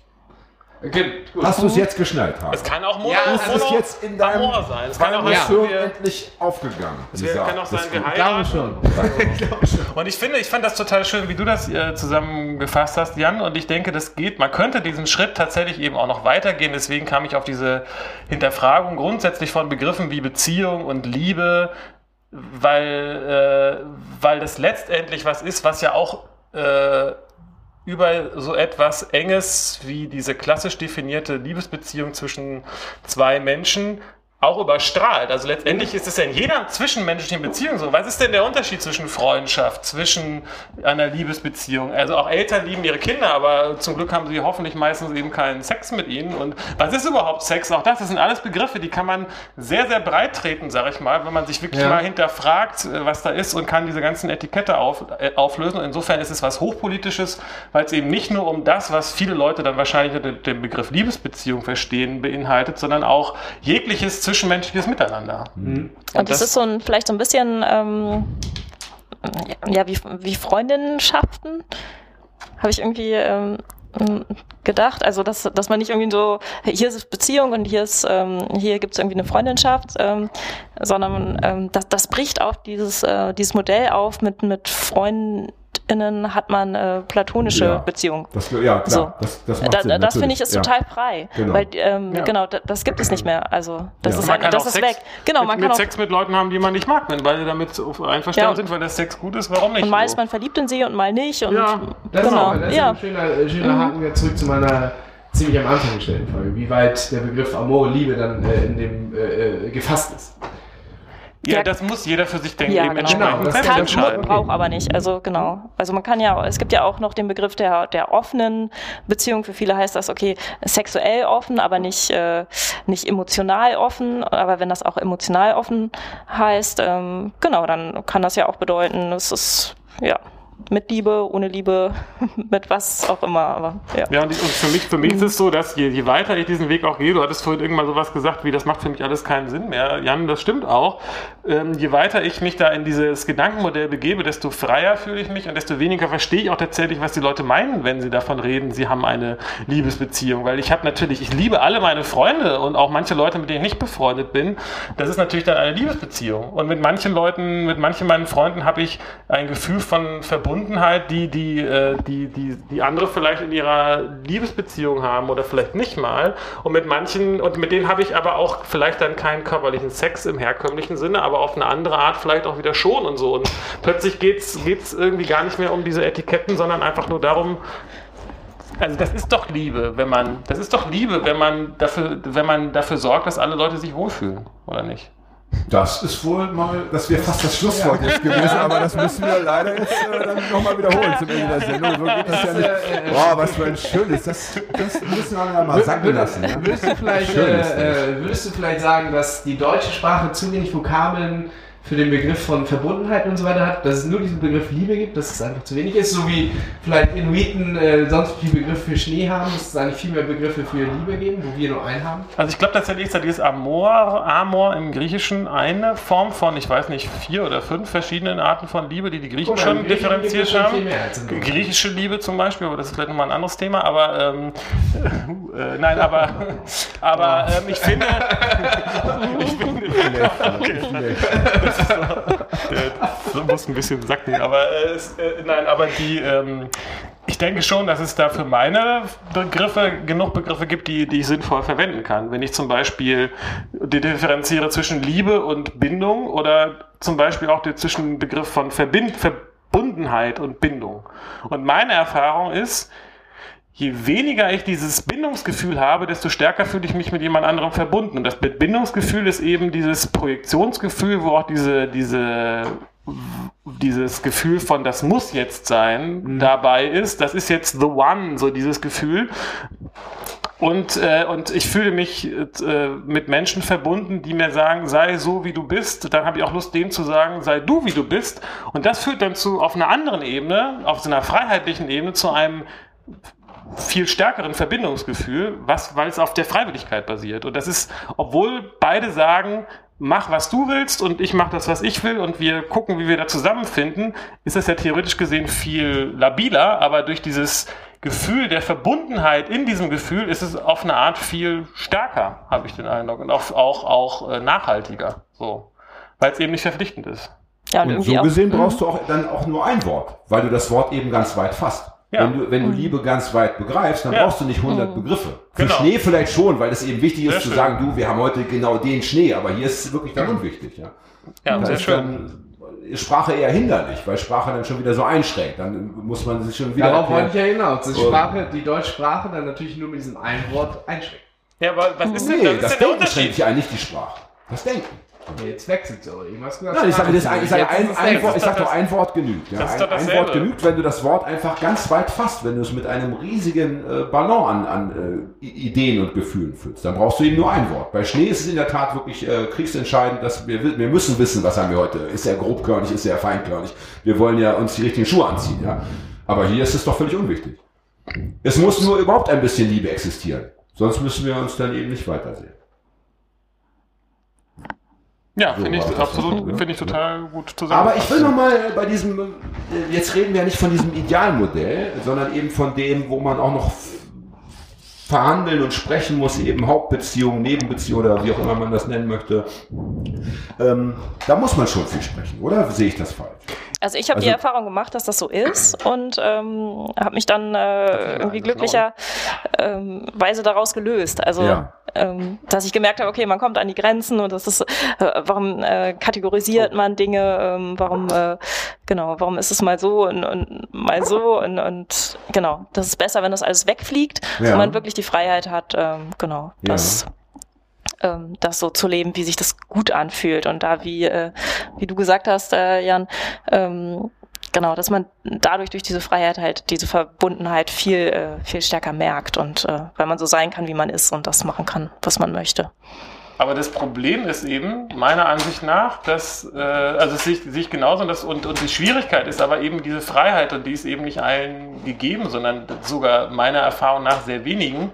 Okay, gut. Hast du es jetzt geschnallt, Es Hagen? kann auch Mono, Ja, Ist es jetzt in deinem Amor sein. Es kann auch, dass wir, endlich aufgegangen? es wär- kann auch sein, wir Ich glaube heiraten. schon. Und ich finde, ich fand das total schön, wie du das äh, zusammengefasst hast, Jan. Und ich denke, das geht. Man könnte diesen Schritt tatsächlich eben auch noch weitergehen. Deswegen kam ich auf diese Hinterfragung grundsätzlich von Begriffen wie Beziehung und Liebe, weil, äh, weil das letztendlich was ist, was ja auch äh, über so etwas Enges wie diese klassisch definierte Liebesbeziehung zwischen zwei Menschen auch überstrahlt. Also letztendlich ist es ja in jeder zwischenmenschlichen Beziehung so. Was ist denn der Unterschied zwischen Freundschaft, zwischen einer Liebesbeziehung? Also auch Eltern lieben ihre Kinder, aber zum Glück haben sie hoffentlich meistens eben keinen Sex mit ihnen. Und was ist überhaupt Sex? Auch das, das sind alles Begriffe, die kann man sehr, sehr breit treten, sag ich mal, wenn man sich wirklich Ja. mal hinterfragt, äh, was da ist und kann diese ganzen Etikette auf, äh, auflösen. Insofern ist es was Hochpolitisches, weil es eben nicht nur um das, was viele Leute dann wahrscheinlich unter dem Begriff Liebesbeziehung verstehen, beinhaltet, sondern auch jegliches zwischenmenschliches Miteinander. Und das, ist so ein, vielleicht so ein bisschen, ähm, ja, wie, wie Freundinnenschaften, habe ich irgendwie ähm, gedacht. Also, dass, dass man nicht irgendwie so, hier ist Beziehung und hier ist, ähm, hier gibt es irgendwie eine Freundinschaft, ähm, sondern ähm, das, das bricht auch dieses, äh, dieses Modell auf mit, mit Freund, innen hat man äh, platonische Ja. Beziehungen. Das, ja, klar. So. Das, das Da, Sinn, das finde ich ist ja. total frei, Genau. weil ähm, Ja. genau da, das gibt es nicht mehr. Also das Ja. ist, Man ein, kann das auch ist Sex weg. Genau, mit, man mit kann auch Sex mit Leuten haben, die man nicht mag, wenn beide damit einverstanden Ja. sind, weil der Sex gut ist, warum nicht? und mal so? ist man verliebt in sie und mal nicht und Ja. Das ist, genau. auch, das ist ja. ein schöner, äh, schöner Haken wieder zurück zu meiner ziemlich am Anfang gestellten Frage, wie weit der Begriff Amore, Liebe dann äh, in dem äh, äh, gefasst ist. Ja, das muss jeder für sich denken, Ja, eben genau. entsprechend das selbst entscheiden. braucht aber nicht. Also genau. Also man kann ja, es gibt ja auch noch den Begriff der, der offenen Beziehung. Für viele heißt das, okay, sexuell offen, aber nicht, äh, nicht emotional offen. Aber wenn das auch emotional offen heißt, ähm, genau, dann kann das ja auch bedeuten, es ist, ja, mit Liebe, ohne Liebe, mit was auch immer. Aber ja. Ja, und, für mich, für mich ist es so, dass je, je weiter ich diesen Weg auch gehe, du hattest vorhin irgendwann sowas gesagt, wie das macht für mich alles keinen Sinn mehr. Jan, das stimmt auch. Ähm, je weiter ich mich da in dieses Gedankenmodell begebe, desto freier fühle ich mich und desto weniger verstehe ich auch tatsächlich, was die Leute meinen, wenn sie davon reden, sie haben eine Liebesbeziehung. Weil ich habe natürlich, ich liebe alle meine Freunde und auch manche Leute, mit denen ich nicht befreundet bin. Das ist natürlich dann eine Liebesbeziehung. Und mit manchen Leuten, mit manchen meinen Freunden habe ich ein Gefühl von Verbundenheit, die, die, äh, die, die, die andere vielleicht in ihrer Liebesbeziehung haben oder vielleicht nicht mal. Und mit manchen, und mit denen habe ich aber auch vielleicht dann keinen körperlichen Sex im herkömmlichen Sinne, aber auf eine andere Art vielleicht auch wieder schon und so. Und plötzlich geht's geht's irgendwie gar nicht mehr um diese Etiketten, sondern einfach nur darum, also das ist doch Liebe, wenn man, das ist doch Liebe, wenn man dafür, wenn man dafür sorgt, dass alle Leute sich wohlfühlen, oder nicht? Das ist wohl mal, das wäre fast das Schlusswort jetzt gewesen, aber das müssen wir leider jetzt äh, dann nochmal wiederholen zum Ende der Sendung. So geht das ja nicht. Boah, was für ein schönes, das, das müssen wir ja mal sacken lassen. Ja? Würdest du, vielleicht, äh, äh, würdest du vielleicht sagen, dass die deutsche Sprache zu wenig Vokabeln für den Begriff von Verbundenheit und so weiter hat, dass es nur diesen Begriff Liebe gibt, dass es einfach zu wenig ist, so wie vielleicht Inuiten äh, sonst viel Begriff für Schnee haben, dass es eigentlich viel mehr Begriffe für Liebe geben, wo wir nur einen haben? Also ich glaube tatsächlich ist dieses Amor, Amor im Griechischen eine Form von, ich weiß nicht, vier oder fünf verschiedenen Arten von Liebe, die die Griechen mal, schon differenziert haben. Griechische Liebe zum Beispiel, aber das ist vielleicht nochmal ein anderes Thema, aber ähm, äh, nein, aber, aber ähm, ich finde, ich finde okay, das, das muss ein bisschen sacken, aber äh, nein, aber die ähm, ich denke schon, dass es da für meine Begriffe genug Begriffe gibt, die, die ich sinnvoll verwenden kann. Wenn ich zum Beispiel die differenziere zwischen Liebe und Bindung oder zum Beispiel auch den Zwischenbegriff von Verbind, Verbundenheit und Bindung. Und meine Erfahrung ist, je weniger ich dieses Bindungsgefühl habe, desto stärker fühle ich mich mit jemand anderem verbunden. Und das Bindungsgefühl ist eben dieses Projektionsgefühl, wo auch diese, diese, dieses Gefühl von das muss jetzt sein dabei ist. Das ist jetzt the one, so dieses Gefühl. Und, äh, und ich fühle mich äh, mit Menschen verbunden, die mir sagen, sei so wie du bist. Dann habe ich auch Lust, denen zu sagen, sei du wie du bist. Und das führt dann zu auf einer anderen Ebene, auf so einer freiheitlichen Ebene, zu einem viel stärkeren Verbindungsgefühl, was, weil es auf der Freiwilligkeit basiert. Und das ist, obwohl beide sagen, mach was du willst und ich mach das, was ich will und wir gucken, wie wir da zusammenfinden, ist das ja theoretisch gesehen viel labiler, aber durch dieses Gefühl der Verbundenheit in diesem Gefühl ist es auf eine Art viel stärker, habe ich den Eindruck, und auch, auch, auch äh, nachhaltiger, so, weil es eben nicht verpflichtend ist. Ja, und, Und so auch, gesehen brauchst du auch dann auch nur ein Wort, weil du das Wort eben ganz weit fasst. Ja. Wenn du, wenn du Liebe ganz weit begreifst, dann Ja. brauchst du nicht 100 Begriffe. Für Genau. Schnee vielleicht schon, weil es eben wichtig ist Sehr zu schön. sagen, du, wir haben heute genau den Schnee, aber hier ist es wirklich dann unwichtig. Ja. Ja, Da sehr ist schön. dann ist Sprache eher hinderlich, weil Sprache dann schon wieder so einschränkt. Dann muss man sich schon wieder Darauf wollte ich ja hinaus. Die. Sprache, die deutsche Sprache dann natürlich nur mit diesem einen Wort einschränkt. Ja, aber was ist denn, Nee, was ist das denn der Denken schränkt ein, nicht die Sprache. Das Denken. Okay, jetzt wechselt es aber. Irgendwas gesagt. Nein, ich sage, das, ich sage ein, ein. Wort, ich Das ist sag doch ein Wort genügt. Ja. Ein, ein. Wort genügt, wenn du das Wort einfach ganz weit fasst, wenn du es mit einem riesigen äh, Ballon an, an äh, Ideen und Gefühlen füllst. Dann brauchst du eben nur ein Wort. Bei Schnee ist es in der Tat wirklich äh, kriegsentscheidend, dass wir, wir müssen wissen, was haben wir heute. Ist er grobkörnig, ist er feinkörnig. Wir wollen ja uns die richtigen Schuhe anziehen. Ja. Aber hier ist es doch völlig unwichtig. Es muss nur überhaupt ein bisschen Liebe existieren. Sonst müssen wir uns dann eben nicht weitersehen. Ja, So finde ich absolut, so, ne? finde ich total gut zusammen. Aber ich will nochmal bei diesem, äh, jetzt reden wir ja nicht von diesem Idealmodell, sondern eben von dem, wo man auch noch verhandeln und sprechen muss, eben Hauptbeziehung, Nebenbeziehung oder wie auch immer man das nennen möchte. Ähm, da muss man schon viel sprechen, oder sehe ich das falsch? Also ich habe Also- die Erfahrung gemacht, dass das so ist und ähm, habe mich dann äh, irgendwie glücklicher ähm, Weise daraus gelöst. Also Ja. Ähm, dass ich gemerkt habe, okay, man kommt an die Grenzen und das ist, äh, warum äh, kategorisiert man Dinge, ähm, warum äh, genau, warum ist es mal so und, und mal so und, und genau, das ist besser, wenn das alles wegfliegt Ja. und man wirklich die Freiheit hat, ähm, genau, Ja. das ähm, das so zu leben, wie sich das gut anfühlt. Und da, wie, äh, wie du gesagt hast, äh, Jan, ähm, genau, dass man dadurch durch diese Freiheit halt diese Verbundenheit viel, äh, viel stärker merkt und äh, weil man so sein kann, wie man ist und das machen kann, was man möchte. Aber das Problem ist eben, meiner Ansicht nach, dass, äh, also es sich, sich genauso das, und, und die Schwierigkeit ist aber eben diese Freiheit und die ist eben nicht allen gegeben, sondern sogar meiner Erfahrung nach sehr wenigen.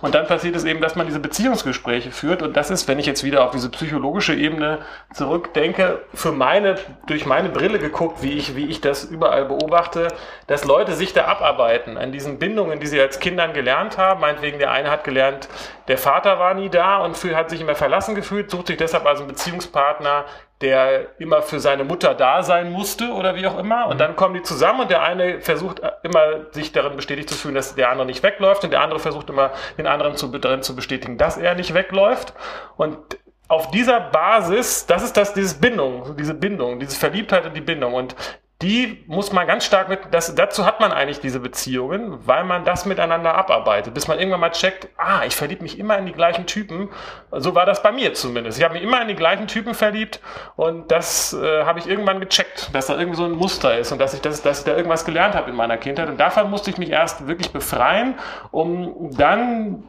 Und dann passiert es eben, dass man diese Beziehungsgespräche führt und das ist, wenn ich jetzt wieder auf diese psychologische Ebene zurückdenke, für meine, durch meine Brille geguckt, wie ich, wie ich das überall beobachte, dass Leute sich da abarbeiten an diesen Bindungen, die sie als Kindern gelernt haben. Meinetwegen der eine hat gelernt, der Vater war nie da und für, hat sich immer verlassen gefühlt, sucht sich deshalb also einen Beziehungspartner, der immer für seine Mutter da sein musste oder wie auch immer. Und dann kommen die zusammen und der eine versucht immer, sich darin bestätigt zu fühlen, dass der andere nicht wegläuft und der andere versucht immer, den anderen zu, darin zu bestätigen, dass er nicht wegläuft. Und auf dieser Basis, das ist das, dieses Bindung, diese Bindung, diese Verliebtheit und die Bindung. Und die muss man ganz stark mit, das, dazu hat man eigentlich diese Beziehungen, weil man das miteinander abarbeitet, bis man irgendwann mal checkt, ah, ich verliebe mich immer in die gleichen Typen. So war das bei mir zumindest. Ich habe mich immer in die gleichen Typen verliebt und das äh, habe ich irgendwann gecheckt, dass da irgendwie so ein Muster ist und dass ich, das, dass ich da irgendwas gelernt habe in meiner Kindheit. Und davon musste ich mich erst wirklich befreien, um dann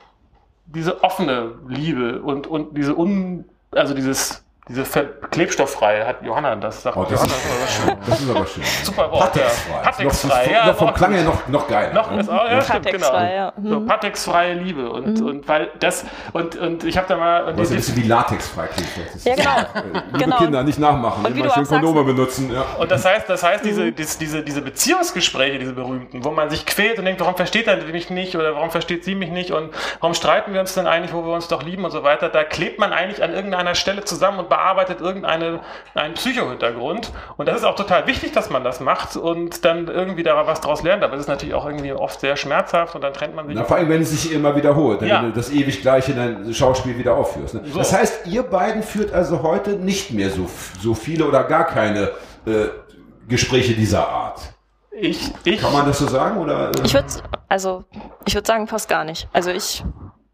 diese offene Liebe und, und diese un, also dieses, diese Ver klebstofffreie hat Johanna das sagt Oh, das, Johanna, ist, das das ist aber schön. Super Wort. Patexfrei. Patexfrei, noch, ja. noch vom Klang her noch, noch geil. noch ist auch, ja, stimmt, genau. Ja. So, Mhm. Patexfreie Liebe und, und weil das und, und ich habe da mal und Was ein die, bisschen wie latexfrei klingt. Das ist- Ja, genau. Äh, Liebe Genau. Kinder, nicht nachmachen. Und wie immer du schön Kondome benutzen. Ja. Und das heißt, das heißt, Mhm. diese, dies- diese, diese Beziehungsgespräche, diese berühmten, wo man sich quält und denkt, warum versteht er mich nicht oder warum versteht sie mich nicht und warum streiten wir uns denn eigentlich, wo wir uns doch lieben und so weiter, da klebt man eigentlich an irgendeiner Stelle zusammen und bearbeitet irgendeine, einen Psychohintergrund. Und das ist auch total wichtig, dass man das macht und dann irgendwie da was draus lernt. Aber es ist natürlich auch irgendwie oft sehr schmerzhaft und dann trennt man sich. Na, vor allem, wenn es sich immer wiederholt, Ja. wenn du das ewig gleiche dein Schauspiel wieder aufführst. Ne? So. Das heißt, ihr beiden führt also heute nicht mehr so, so viele oder gar keine äh, Gespräche dieser Art. Ich, ich, Kann man das so sagen? Oder? Ich würde, also ich würde sagen fast gar nicht. Also ich,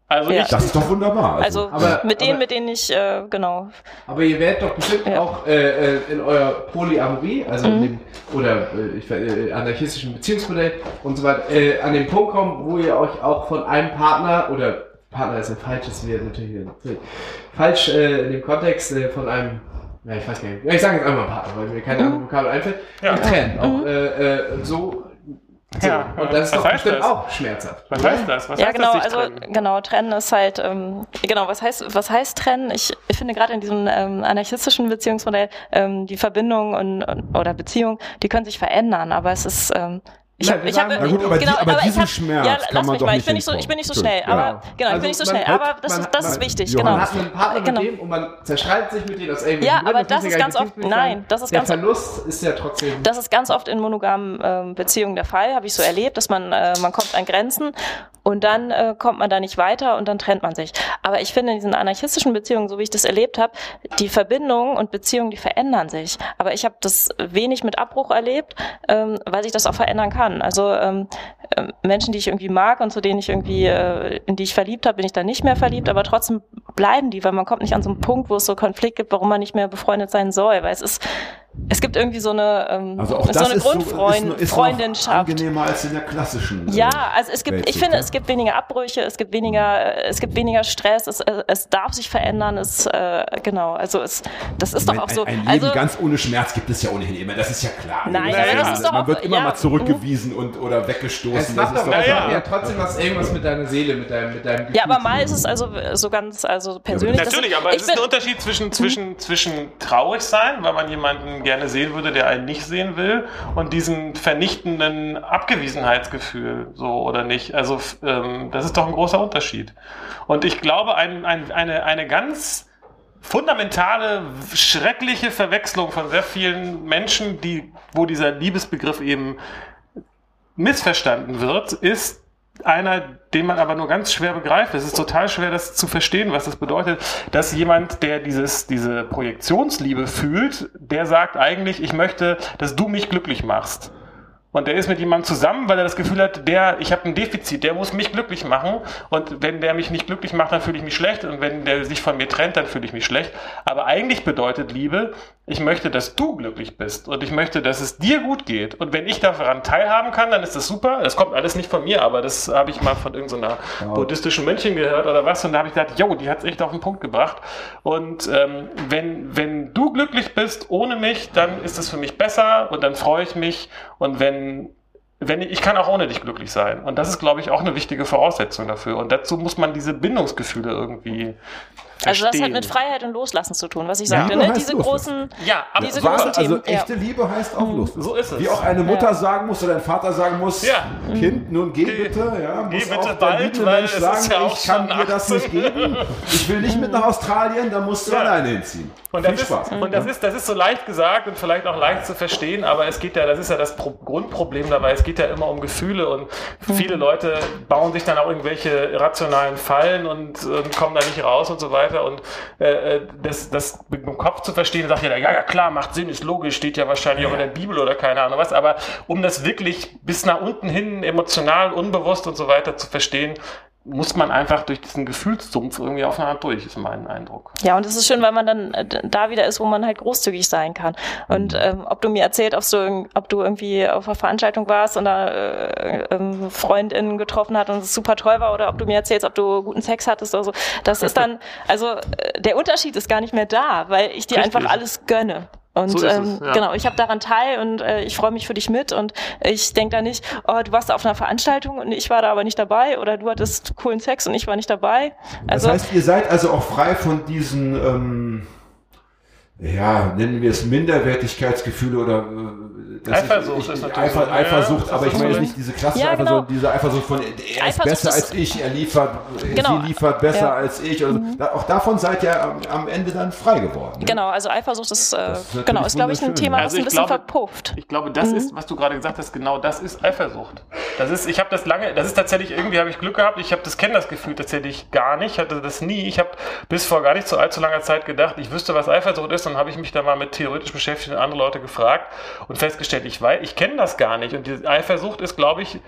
also Ja. ich, das ist doch wunderbar. also Aber- mit denen, aber- mit denen ich äh, genau. Aber ihr werdet doch bestimmt Ja. auch äh, äh, in euer Polyamorie, also Mhm. in dem, oder äh, ich, äh, anarchistischen Beziehungsmodell und so weiter, äh, an den Punkt kommen, wo ihr euch auch von einem Partner oder Partner ist ein falsches Wert natürlich falsch äh, in dem Kontext äh, von einem ja, ich weiß gar nicht. Ja, ich sage jetzt einmal Partner, weil mir keine andere Vokabel einfällt. Ja. Trennen. Auch äh, äh, so. So. Ja, Und das ist was doch bestimmt das? auch schmerzhaft. was heißt das? Was ja, heißt genau, das, also trennen? genau, trennen ist halt, ähm, genau, was heißt, was heißt trennen? Ich, ich finde gerade in diesem ähm, anarchistischen Beziehungsmodell ähm, die Verbindung und, und oder Beziehung, die können sich verändern, aber es ist ähm, ich habe ich habe sagen- Na gut, aber die- aber ich diesen hab- Schmerz ja, kann lass man mich doch mal, nicht ich bin nicht so ich bin nicht so schnell, entkommen. aber Ja. genau, ich Also bin nicht so schnell, hat- aber das man ist das ist man- wichtig, Johann, genau. Man hat einen Partner Genau. mit dem und man zerstreitet sich mit dem aus irgendwelchen Ja, aber das das ist ja ganz oft- nein, das ist Der ganz oft- Verlust ist ja trotzdem. Das ist ganz oft in monogamen ähm, Beziehungen der Fall, habe ich so erlebt, dass man äh, man kommt an Grenzen und dann äh, kommt man da nicht weiter und dann trennt man sich. Aber ich finde in diesen anarchistischen Beziehungen, so wie ich das erlebt habe, die Verbindungen und Beziehungen, die verändern sich. Aber ich habe das wenig mit Abbruch erlebt, ähm, weil sich das auch verändern kann. Also ähm, ähm, Menschen, die ich irgendwie mag und zu denen ich irgendwie, äh, in die ich verliebt habe, bin ich dann nicht mehr verliebt, aber trotzdem bleiben die, weil man kommt nicht an so einen Punkt, wo es so Konflikt gibt, warum man nicht mehr befreundet sein soll, weil es ist es gibt irgendwie so eine, ähm, Also auch so das eine ist, so, ist, ist angenehmer als in der klassischen. äh, Ja, also es gibt, Welt ich finde, ne? es gibt weniger Abbrüche, es gibt weniger, äh, es gibt weniger Stress, es, äh, es darf sich verändern, es, äh, genau, also es, das ist doch Ein, auch so. ein, ein Leben also, ganz ohne Schmerz gibt es ja ohnehin immer, das ist ja klar. Nein, Das aber ist- das ist doch man wird immer ja, mal zurückgewiesen und oder weggestoßen. Es macht das doch, Ja, ja. ja trotzdem was irgendwas mit deiner Seele, mit deinem, mit deinem Gefühl ja, aber mal ist es also so ganz, also persönlich. das- Natürlich, aber es ist ein Unterschied zwischen, zwischen, zwischen traurig sein, weil man jemanden gerne sehen würde, der einen nicht sehen will, und diesem vernichtenden Abgewiesenheitsgefühl, so oder nicht. Also ähm, das ist doch ein großer Unterschied. Und ich glaube, ein, ein, eine, eine ganz fundamentale, schreckliche Verwechslung von sehr vielen Menschen, die, wo dieser Liebesbegriff eben missverstanden wird, ist einer, den man aber nur ganz schwer begreift. Es ist total schwer, das zu verstehen, was das bedeutet, dass jemand, der dieses, diese Projektionsliebe fühlt, der sagt eigentlich, ich möchte, dass du mich glücklich machst und der ist mit jemandem zusammen, weil er das Gefühl hat, der, ich habe ein Defizit, der muss mich glücklich machen und wenn der mich nicht glücklich macht, dann fühle ich mich schlecht und wenn der sich von mir trennt, dann fühle ich mich schlecht. Aber eigentlich bedeutet Liebe, ich möchte, dass du glücklich bist und ich möchte, dass es dir gut geht und wenn ich daran teilhaben kann, dann ist das super. Das kommt alles nicht von mir, aber das habe ich mal von irgendeiner so buddhistischen Mönchen gehört oder was und da habe ich gedacht, jo, die hat es echt auf den Punkt gebracht und ähm, wenn, wenn du glücklich bist ohne mich, dann ist es für mich besser und dann freue ich mich und wenn wenn ich, ich kann auch ohne dich glücklich sein. Und das ist, glaube ich, auch eine wichtige Voraussetzung dafür. Und dazu muss man diese Bindungsgefühle irgendwie also das hat mit Freiheit und Loslassen zu tun, was ich sagte, Liebe ne? Diese loslassen. großen, Ja, aber diese großen Themen. also echte. Liebe heißt auch Lust. So ist es. Wie auch eine Mutter Ja. sagen muss oder ein Vater sagen muss, Ja. Kind, nun geh, Geh- bitte. Ja, geh muss bitte auch der bald, weil Mensch es sagen, ist ja auch ich kann dir das nicht 18. geben. Ich will nicht mit nach Australien, da musst du Ja. alleine hinziehen. Und Viel das, ist, Spaß. und das ist, das ist so leicht gesagt und vielleicht auch leicht zu verstehen, aber es geht ja, das ist ja das Pro Grundproblem dabei, es geht ja immer um Gefühle und viele Leute bauen sich dann auch irgendwelche irrationalen Fallen und, und kommen da nicht raus und so weiter und äh, äh, das, das mit dem Kopf zu verstehen, sagt jeder, ja, ja klar, macht Sinn, ist logisch, steht ja wahrscheinlich auch in der Bibel oder keine Ahnung was, aber um das wirklich bis nach unten hin emotional, unbewusst und so weiter zu verstehen, muss man einfach durch diesen Gefühlssumpf irgendwie auf eine Art durch, ist mein Eindruck. Ja, und es ist schön, weil man dann äh, da wieder ist, wo man halt großzügig sein kann. Und ähm, ob du mir erzählt, ob du, ob du irgendwie auf einer Veranstaltung warst und da äh, ähm, FreundInnen getroffen hat und es super toll war, oder ob du mir erzählst, ob du guten Sex hattest oder so, das ist dann, also äh, der Unterschied ist gar nicht mehr da, weil ich dir Richtig. einfach alles gönne. Und So ist es, ähm, ja. genau, ich habe daran teil und äh, ich freue mich für dich mit und ich denk da nicht, oh, du warst auf einer Veranstaltung und ich war da aber nicht dabei oder du hattest coolen Sex und ich war nicht dabei. Also das heißt, ihr seid also auch frei von diesen, ähm, ja, nennen wir es Minderwertigkeitsgefühle oder äh, Eifersucht ich, ist ich, natürlich Eifer, so. Eifersucht, Ja, aber ich ist meine jetzt nicht diese klassische Ja, genau. Eifersucht, diese Eifersucht von er ist Eifersucht besser ist- als ich, er liefert, Genau. sie liefert besser Ja. als ich. Also, da, auch davon seid ihr am, am Ende dann frei geworden. ne? Genau, also Eifersucht ist, äh, Das ist genau, ist glaube ich ein. Thema, was Also ein ich bisschen glaube- verpufft. Ich glaube, das Mhm. ist, was du gerade gesagt hast, genau das ist Eifersucht. Das ist, ich habe das lange, das ist tatsächlich irgendwie habe ich Glück gehabt. Ich habe das kenne das Gefühl tatsächlich gar nicht, hatte das nie. Ich habe bis vor gar nicht so allzu langer Zeit gedacht, ich wüsste, was Eifersucht ist, dann habe ich mich da mal mit theoretisch beschäftigt und andere Leute gefragt und festgestellt, ich weiß, ich kenne das gar nicht. Und die Eifersucht ist, glaube ich,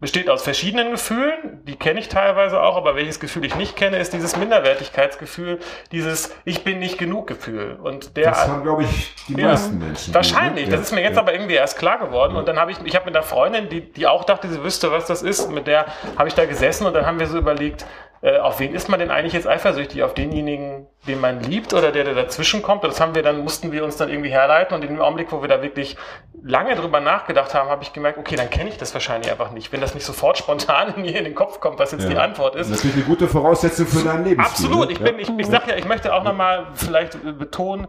besteht aus verschiedenen Gefühlen, die kenne ich teilweise auch, aber welches Gefühl ich nicht kenne, ist dieses Minderwertigkeitsgefühl, dieses Ich bin nicht genug Gefühl. Und der Das haben, glaube ich, die Ja. meisten Menschen. Wahrscheinlich, ne? das ist mir jetzt Ja. aber irgendwie erst klar geworden. Und dann habe ich, ich habe mit einer Freundin, die, die auch dachte, sie wüsste, was das ist, mit der habe ich da gesessen und dann haben wir so überlegt, äh, auf wen ist man denn eigentlich jetzt eifersüchtig? Auf denjenigen, den man liebt oder der, der dazwischen kommt? Das haben wir dann, mussten wir uns dann irgendwie herleiten. Und in dem Augenblick, wo wir da wirklich lange drüber nachgedacht haben, habe ich gemerkt, okay, dann kenne ich das wahrscheinlich einfach nicht. Wenn das nicht sofort spontan in mir in den Kopf kommt, was jetzt die Antwort ist. Das ist natürlich eine gute Voraussetzung für dein Leben. Absolut. Ich bin, ich, ich sag ja, ich möchte auch nochmal vielleicht betonen,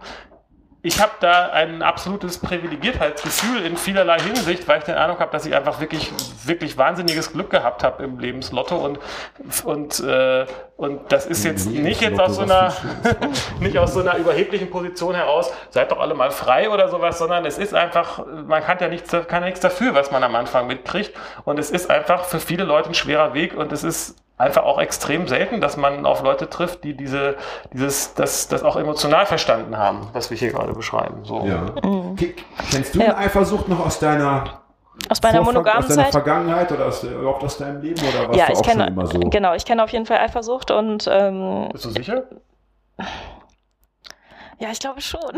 ich habe da ein absolutes Privilegiertheitsgefühl in vielerlei Hinsicht, weil ich den Eindruck habe, dass ich einfach wirklich, wirklich wahnsinniges Glück gehabt habe im Lebenslotto. Und und äh, und das ist jetzt nicht jetzt aus so einer nicht aus so einer überheblichen Position heraus, seid doch alle mal frei oder sowas, sondern es ist einfach, man kann ja nichts, kann ja nichts dafür, was man am Anfang mitkriegt. Und es ist einfach für viele Leute ein schwerer Weg und es ist einfach auch extrem selten, dass man auf Leute trifft, die diese, dieses, das, das auch emotional verstanden haben, was wir hier gerade beschreiben. So. Ja. K- Kennst du Ja. Eifersucht noch aus deiner, Aus meiner monogamen aus deiner Zeit. Vergangenheit oder aus, überhaupt aus deinem Leben oder warst Ja, du ich auch kenne, schon immer so? genau, ich kenne auf jeden Fall Eifersucht und ähm, Bist du sicher? Ja, ich glaube schon.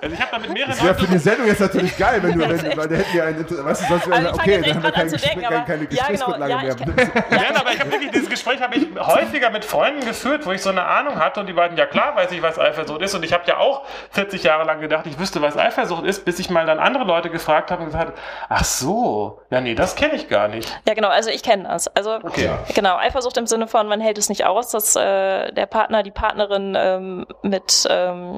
Also ich habe da mit mehreren Das wäre für die Sendung jetzt natürlich geil, wenn du, wenn weil da hätten wir einen, weißt du, sonst wäre Also okay, dann haben wir keine, denken, keine, keine ja, genau, Gesprächsgrundlage ja, mehr. ich Nein, aber ich habe wirklich dieses Gespräch habe ich häufiger mit Freunden geführt, wo ich so eine Ahnung hatte und die beiden, ja klar, weiß ich, was Eifersucht ist. Und ich habe ja auch 40 Jahre lang gedacht, ich wüsste, was Eifersucht ist, bis ich mal dann andere Leute gefragt habe und gesagt, habe, ach so, ja nee, das kenne ich gar nicht. Ja, genau, also ich kenne das. Also Okay. genau, Eifersucht im Sinne von, man hält es nicht aus, dass äh, der Partner, die Partnerin ähm, mit ähm,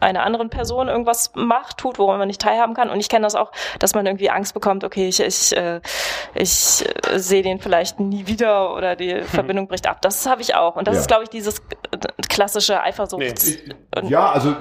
einer anderen Person irgendwas macht, tut, woran man nicht teilhaben kann. Und ich kenne das auch, dass man irgendwie Angst bekommt, okay, ich, ich, äh, ich äh, sehe den vielleicht nie wieder oder die Verbindung bricht ab. Das habe ich auch. Und das Ja. ist, glaube ich, dieses klassische Eifersucht. Nee. Ja, also,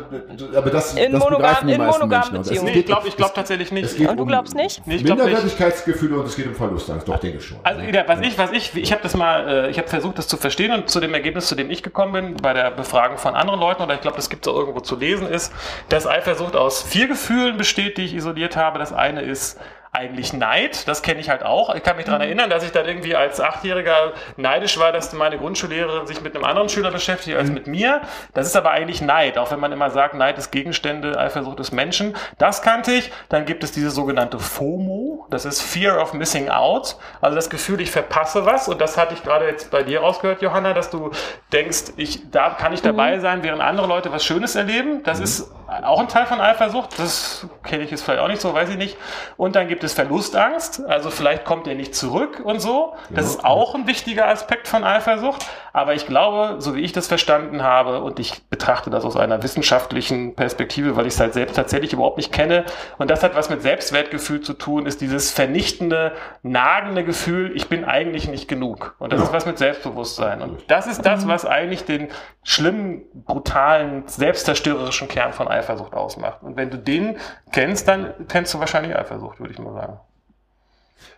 aber das, In das monogam- begreifen die in meisten monogamen Beziehungen. Nee, geht- ich glaube ich glaub tatsächlich nicht. Und du um glaubst nicht? Nee, ich. Minderwertigkeitsgefühle und es geht um Verlustangst. Doch, denke ich schon. Also ja, was ich, was ich, ich habe das mal, äh, ich habe versucht, das zu verstehen und zu dem Ergebnis, zu dem ich gekommen bin, bei der Befragung von anderen Leuten, oder ich glaube, das gibt es auch irgendwo zu lesen, ist, dass Eifersucht aus vier Gefühlen besteht, die ich isoliert habe. Das eine ist eigentlich Neid, das kenne ich halt auch. Ich kann mich daran erinnern, dass ich dann irgendwie als Achtjähriger neidisch war, dass meine Grundschullehrerin sich mit einem anderen Schüler beschäftigt als mit mir. Das ist aber eigentlich Neid, auch wenn man immer sagt, Neid ist Gegenstände, Eifersucht ist Menschen. Das kannte ich. Dann gibt es diese sogenannte FOMO, das ist Fear of Missing Out, also das Gefühl, ich verpasse was. Und das hatte ich gerade jetzt bei dir rausgehört, Johanna, dass du denkst, ich, da kann ich dabei sein, während andere Leute was Schönes erleben. Das ist auch ein Teil von Eifersucht. Das kenne ich jetzt vielleicht auch nicht so, weiß ich nicht. Und dann gibt es Verlustangst, also vielleicht kommt er nicht zurück und so. Das ist auch ein wichtiger Aspekt von Eifersucht. Aber ich glaube, so wie ich das verstanden habe, und ich betrachte das aus einer wissenschaftlichen Perspektive, weil ich es halt selbst tatsächlich überhaupt nicht kenne, und das hat was mit Selbstwertgefühl zu tun, ist dieses vernichtende, nagende Gefühl, ich bin eigentlich nicht genug. Und das Ja. ist was mit Selbstbewusstsein. Und das ist das, was eigentlich den schlimmen, brutalen, selbstzerstörerischen Kern von Eifersucht ausmacht. Und wenn du den kennst, dann kennst du wahrscheinlich Eifersucht, würde ich mal sagen.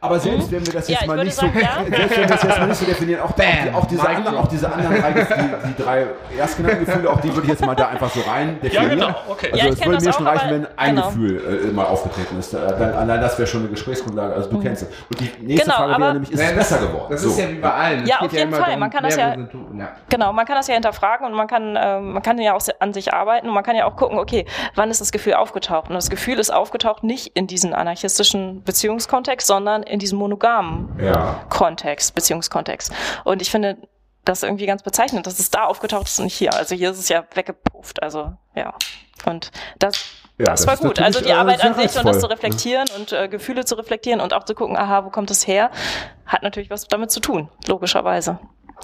Aber selbst wenn wir das Ja, jetzt ich mal würde nicht sagen, so, ja. selbst wenn wir das jetzt mal nicht so definieren, auch, Bam, auch, auch, diese anderen, auch diese anderen drei, Gefühle, die drei erstgenannten Gefühle, auch die würde ich jetzt mal da einfach so rein definieren. genau, okay. Also Ja, ich es würde das mir auch, schon reichen, wenn ein genau. Gefühl äh, mal aufgetreten ist. Äh, dann, allein das wäre schon eine Gesprächsgrundlage. Also du kennst es. Und die nächste Genau, Frage wäre nämlich, ist Ja, es besser geworden? Das So. ist ja wie bei allen. Ja, auf jeden Fall. Man kann das ja- ja. Genau, man kann das ja hinterfragen und man kann, ähm, man kann ja auch an sich arbeiten und man kann ja auch gucken, okay, wann ist das Gefühl aufgetaucht? Und das Gefühl ist aufgetaucht nicht in diesem anarchistischen Beziehungskontext, sondern in diesem monogamen Ja. Kontext, Beziehungskontext. Und ich finde das irgendwie ganz bezeichnend, dass es da aufgetaucht ist und nicht hier. Also hier ist es ja weggepufft. Also ja. Und das, Ja, das, das war gut. Also die äh, Arbeit sehr an sich und das zu reflektieren und äh, Gefühle zu reflektieren und auch zu gucken, aha, wo kommt das her, hat natürlich was damit zu tun, logischerweise.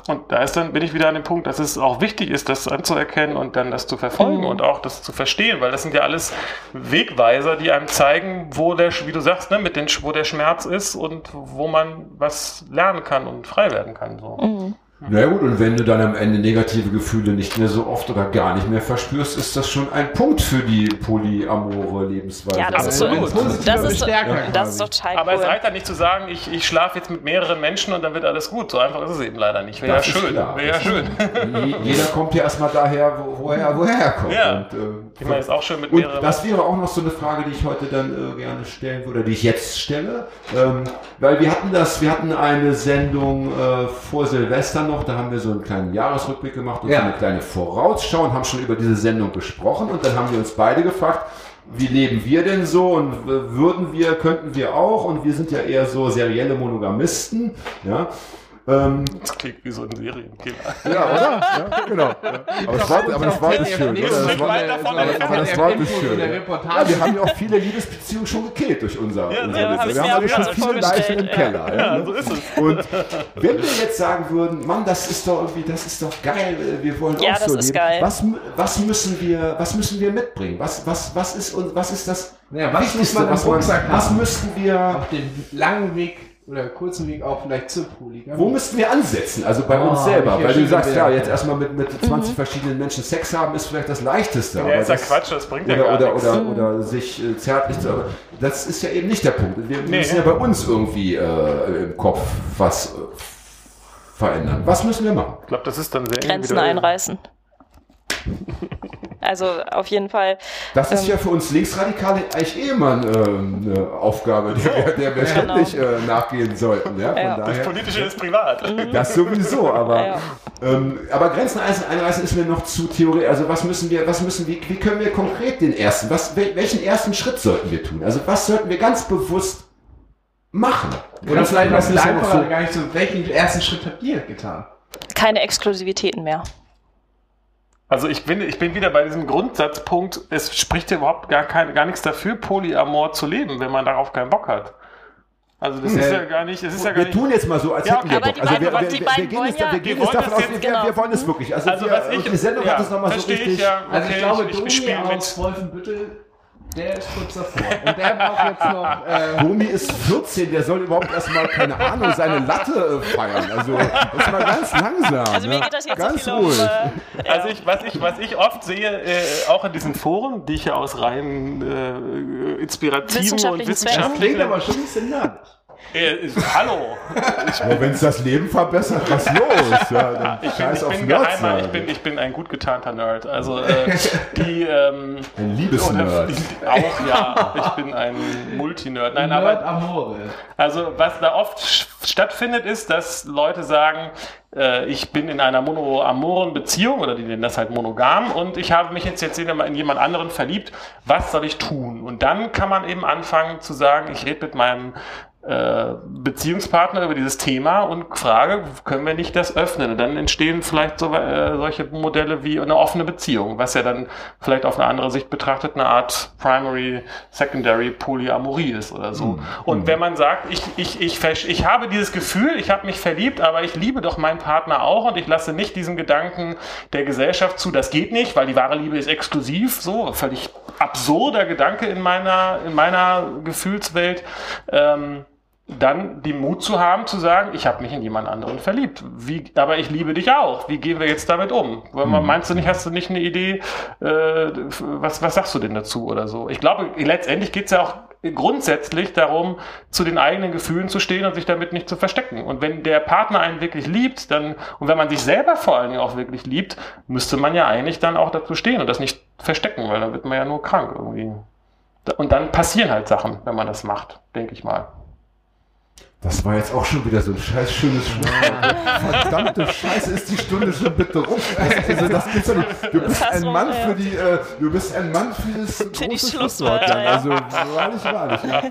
Und da ist dann, bin ich wieder an dem Punkt, dass es auch wichtig ist, das anzuerkennen und dann das zu verfolgen Mhm. und auch das zu verstehen, weil das sind ja alles Wegweiser, die einem zeigen, wo der, wie du sagst, ne, mit den, wo der Schmerz ist und wo man was lernen kann und frei werden kann. So. Mhm. Na gut, und wenn du dann am Ende negative Gefühle nicht mehr so oft oder gar nicht mehr verspürst, ist das schon ein Punkt für die polyamore Lebensweise. Ja, das ist so Ein Absolut. positiver Das ist, Bestärker das ist total Aber cool. es reicht halt nicht zu sagen, ich, ich schlafe jetzt mit mehreren Menschen und dann wird alles gut. So einfach ist es eben leider nicht. Wäre ja Das ist schön. Wäre ja schön. Je- Jeder kommt ja erstmal daher, wo, woher, woher er kommt. Ja. Und, äh, Ich meine, ist auch schön mit Und mehreren. das wäre auch noch so eine Frage, die ich heute dann äh, gerne stellen würde, die ich jetzt stelle. Ähm, weil wir hatten das, wir hatten eine Sendung äh, vor Noch, da haben wir so einen kleinen Jahresrückblick gemacht und Ja. so eine kleine Vorausschau und haben schon über diese Sendung gesprochen und dann haben wir uns beide gefragt, wie leben wir denn so und würden wir, könnten wir auch und wir sind ja eher so serielle Monogamisten, ja. Ähm, Das klingt wie so ein Serienkiller. ja, oder? Ja, genau. Aber das war, aber das war das schön, oder? Das war, aber, das war Info in schön. Ja, wir haben ja auch viele Liebesbeziehungen schon gekillt durch unser, Ja, unser ja, Wir haben also auch schon viele Leichen im ja. Keller. Ja, Ja, so ist es. Und wenn wir jetzt sagen würden, Mann, das ist doch irgendwie, das ist doch geil, wir wollen Ja, auch das so ist leben. geil. Was, was müssen wir, was müssen wir mitbringen? Was, was, was ist und was ist das Ja, was muss Wichtigste, man was man, was müssten wir, Auf dem langen Weg oder kurzen Weg auch vielleicht zur Polygamie. wo müssten wir ansetzen? Also bei Oh, uns selber, wie weil du sagst, ja, jetzt erstmal mit, mit 20 verschiedenen Menschen Sex haben ist vielleicht das leichteste. Ja, aber ist ja Quatsch, das bringt ja oder, gar oder, nichts. oder, oder sich äh, zärtlich zu. Aber das ist ja eben nicht der Punkt. Wir Nee. müssen ja bei uns irgendwie äh, im Kopf was äh, verändern. Was müssen wir machen? Ich glaube, das ist dann sehr Grenzen einreißen. Also auf jeden Fall. Das ist Ähm. ja für uns Linksradikale eigentlich eh immer ähm, eine Aufgabe, der, wir- der wir ständig äh, nachgehen sollten. Ja? Von Ja. Das Politische ist privat. das sowieso, aber, Ja. ähm, aber Grenzen einreißen, einreißen ist mir noch zu theoretisch. Also was müssen wir, was müssen wir, wie können wir konkret den ersten, was, wel- welchen ersten Schritt sollten wir tun? Also was sollten wir ganz bewusst machen? Oder vielleicht was viel ist einfacher, so- gar nicht so, welchen ersten Schritt habt ihr getan? Keine Exklusivitäten mehr. Also ich bin, ich bin wieder bei diesem Grundsatzpunkt, es spricht ja überhaupt gar, kein, gar nichts dafür, Polyamor zu leben, wenn man darauf keinen Bock hat. Also das ist ja gar nicht, es ist ja gar Wir nicht. tun jetzt mal so, als Ja, hätten wir. Bock. Also wir, wir, wir, wir gehen wollen jetzt, wir gehen jetzt davon aus, jetzt, wir, wir wollen es wirklich. Also, Also wir, was ich, die Sendung ja, hat es nochmal so richtig. ich, ja, Also ich glaube, ich, ich Domi spiele aus mit. Wolfenbüttel Der ist kurz davor. Und der braucht jetzt noch. Äh, Bumi ist 14, der soll überhaupt erstmal, keine Ahnung, seine Latte äh, feiern. Also, das mal ganz langsam. Also mir ne? geht das jetzt ganz so viel ruhig. um. Äh. Also ich, was, ich, was ich oft sehe, äh, auch in diesen Foren, die ich ja aus rein äh, inspirativen und Wissenschaftlichen das klingt aber schon ein bisschen nerdig. Äh, ist- hallo! Aber wenn es das Leben verbessert, was los? Ja, Ich bin, ich auf bin geheimer, ich bin, ich bin ein gut getarnter Nerd. Also äh, die... Ähm, Ein Liebesnerd. oder- Auch ja, ich bin ein Multinerd. Nein, aber Nerd Amore. Also was da oft stattfindet, ist, dass Leute sagen, äh, ich bin in einer monoamoren Beziehung oder die nennen das halt monogam und ich habe mich jetzt, in jemand anderen verliebt. Was soll ich tun? Und dann kann man eben anfangen zu sagen, ich rede mit meinem äh, Beziehungspartner über dieses Thema und frage, können wir nicht das öffnen? Und dann entstehen vielleicht so, äh, solche Modelle wie eine offene Beziehung, was ja dann vielleicht auf eine andere Sicht betrachtet eine Art Primary, Secondary Polyamorie ist oder so. Und wenn man sagt, ich, ich, ich, ich habe dieses Gefühl, ich habe mich verliebt, aber ich liebe doch meinen Partner auch und ich lasse nicht diesen Gedanken der Gesellschaft zu, das geht nicht, weil die wahre Liebe ist exklusiv, so völlig absurder Gedanke in meiner, in meiner Gefühlswelt. Ähm, dann die Mut zu haben, zu sagen, ich habe mich in jemand anderen verliebt. Wie, aber ich liebe dich auch. Wie gehen wir jetzt damit um? Man, meinst du nicht, hast du nicht eine Idee, äh, was, was sagst du denn dazu oder so? Ich glaube, letztendlich geht es ja auch grundsätzlich darum, zu den eigenen Gefühlen zu stehen und sich damit nicht zu verstecken. Und wenn der Partner einen wirklich liebt, dann, und wenn man sich selber vor allen Dingen auch wirklich liebt, müsste man ja eigentlich dann auch dazu stehen und das nicht verstecken, weil dann wird man ja nur krank irgendwie. Und dann passieren halt Sachen, wenn man das macht, denke ich mal. Das war jetzt auch schon wieder so ein scheiß schönes Schlusswort. Verdammte Scheiße, ist die Stunde schon bitte rum. Das, also, das gibt's doch nicht. Du bist ein Mann für die, äh, du bist ein Mann für das die große Schlusswort. Ja. Also wahrlich, wahrlich. Ja.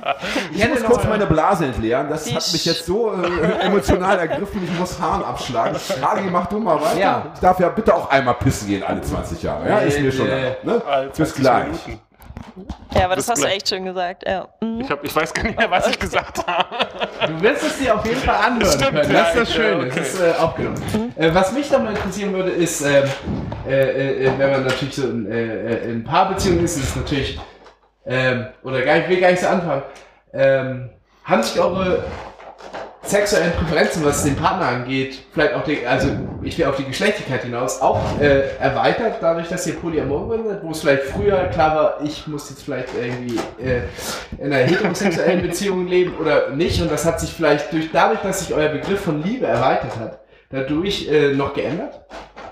Ich hätte muss noch kurz meine Blase entleeren. Das hat mich jetzt so äh, emotional ergriffen. Ich muss Haaren abschlagen. Hagi, mach du mal weiter. Ja. Ich darf ja bitte auch einmal pissen gehen alle 20 Jahre. Ja, ist mir schon. Ne? Bis 20 gleich. Minuten. Ja, aber bis das hast du echt schön gesagt. Ja. Mhm. Ich, hab, ich weiß gar nicht mehr, was ich gesagt habe. Du wirst es dir auf jeden Fall anhören Stimmt, können. Das ist das Schöne. okay. Das ist äh, aufgenommen. Äh, was mich doch mal interessieren würde, ist, ähm, äh, äh, äh, wenn man natürlich so in, äh, äh, in Paarbeziehungen ist, ist es natürlich, ähm, oder gar nicht, will gar nicht so anfangen, ähm, haben sich eure sexuellen Präferenzen, was den Partner angeht, vielleicht auch die, also ich will auf die Geschlechtlichkeit hinaus, auch äh, erweitert, dadurch, dass ihr Polyamor seid, wo es vielleicht früher klar war, ich muss jetzt vielleicht irgendwie äh, in einer heterosexuellen Beziehung leben oder nicht und das hat sich vielleicht durch, dadurch, dass sich euer Begriff von Liebe erweitert hat, dadurch äh, noch geändert?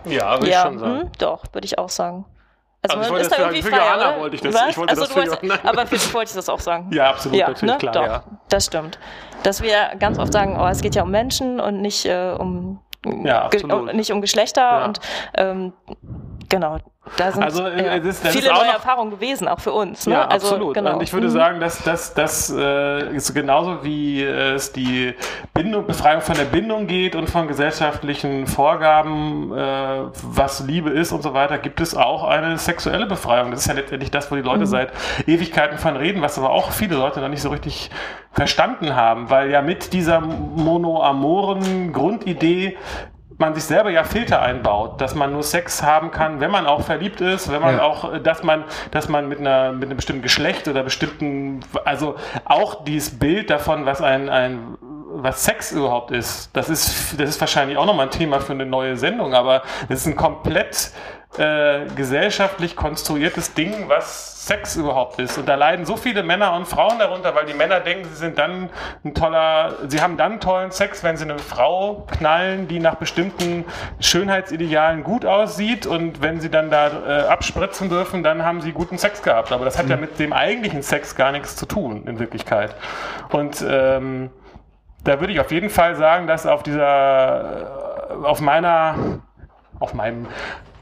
Ja, würde ich Ja, schon sagen. hm, doch, würde ich auch sagen. Also, Also man ist da für- irgendwie für frei, Johanna oder? wollte ich das- Was? ich wollte also, das für wolltest, Johanna. aber für dich wollte ich das auch sagen. Ja, absolut, ja, natürlich, ne? klar. Doch, Ja. das stimmt. Dass wir ganz oft sagen, oh, es geht ja um Menschen und nicht äh, um Ja, absolut. nicht um Geschlechter Ja. und ähm, genau, da sind Also, äh, ja, das- das viele neue Erfahrungen gewesen, auch für uns. Ne? Ja, also, absolut. Genau. Und ich würde Mhm. sagen, dass das dass, äh, ist genauso wie es die Bindung, Befreiung von der Bindung geht und von gesellschaftlichen Vorgaben, äh, was Liebe ist und so weiter, gibt es auch eine sexuelle Befreiung. Das ist ja letztendlich das, wo die Leute seit Ewigkeiten von reden, was aber auch viele Leute noch nicht so richtig verstanden haben, weil ja mit dieser monoamoren Grundidee man sich selber ja Filter einbaut, dass man nur Sex haben kann, wenn man auch verliebt ist, wenn man Ja. auch, äh, dass man, dass man mit einer, mit einem bestimmten Geschlecht oder bestimmten, also auch dieses Bild davon, was ein, ein, was Sex überhaupt ist, das ist, das ist wahrscheinlich auch nochmal ein Thema für eine neue Sendung, aber das ist ein komplett äh, gesellschaftlich konstruiertes Ding, was Sex überhaupt ist. Und da leiden so viele Männer und Frauen darunter, weil die Männer denken, sie sind dann ein toller, sie haben dann tollen Sex, wenn sie eine Frau knallen, die nach bestimmten Schönheitsidealen gut aussieht und wenn sie dann da äh, abspritzen dürfen, dann haben sie guten Sex gehabt. Aber das hat ja mit dem eigentlichen Sex gar nichts zu tun, in Wirklichkeit. Und ähm, da würde ich auf jeden Fall sagen, dass auf dieser, äh, auf meiner, auf meinem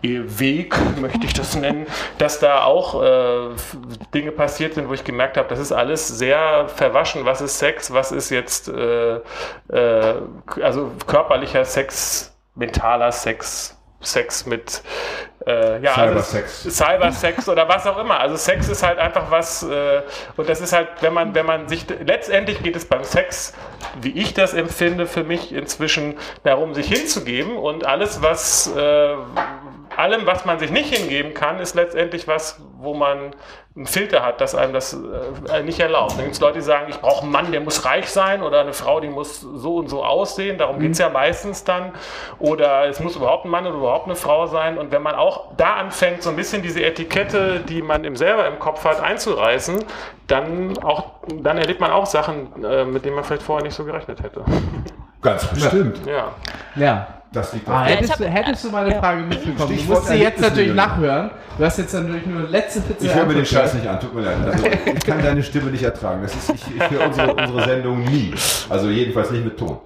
Weg, möchte ich das nennen, dass da auch äh, Dinge passiert sind, wo ich gemerkt habe, das ist alles sehr verwaschen. Was ist Sex? Was ist jetzt äh, äh, also körperlicher Sex, mentaler Sex, Sex mit äh, ja, Cybersex. Also, Cybersex oder was auch immer. Also Sex ist halt einfach was äh, und das ist halt, wenn man, wenn man sich letztendlich geht es beim Sex, wie ich das empfinde, für mich inzwischen darum, sich hinzugeben und alles, was äh, allem, was man sich nicht hingeben kann, ist letztendlich was, wo man einen Filter hat, dass einem das äh, nicht erlaubt. Dann gibt es Leute, die sagen, ich brauche einen Mann, der muss reich sein oder eine Frau, die muss so und so aussehen. Darum geht es ja meistens dann. Oder es muss überhaupt ein Mann oder überhaupt eine Frau sein. Und wenn man auch da anfängt, so ein bisschen diese Etikette, die man im selber im Kopf hat, einzureißen, dann, auch, dann erlebt man auch Sachen, äh, mit denen man vielleicht vorher nicht so gerechnet hätte. Ganz bestimmt. Ja. Ja. Das liegt Ah, auf hättest, ich hab- du, hättest du meine ja. Frage mitbekommen? Du musst sie jetzt natürlich nachhören. Du hast jetzt natürlich nur letzte Pizza. Ich höre mir den Scheiß nicht an, tut mir leid. Also, ich kann deine Stimme nicht ertragen. Das ist, ich, ich höre unsere, unsere Sendung nie. Also jedenfalls nicht mit Ton.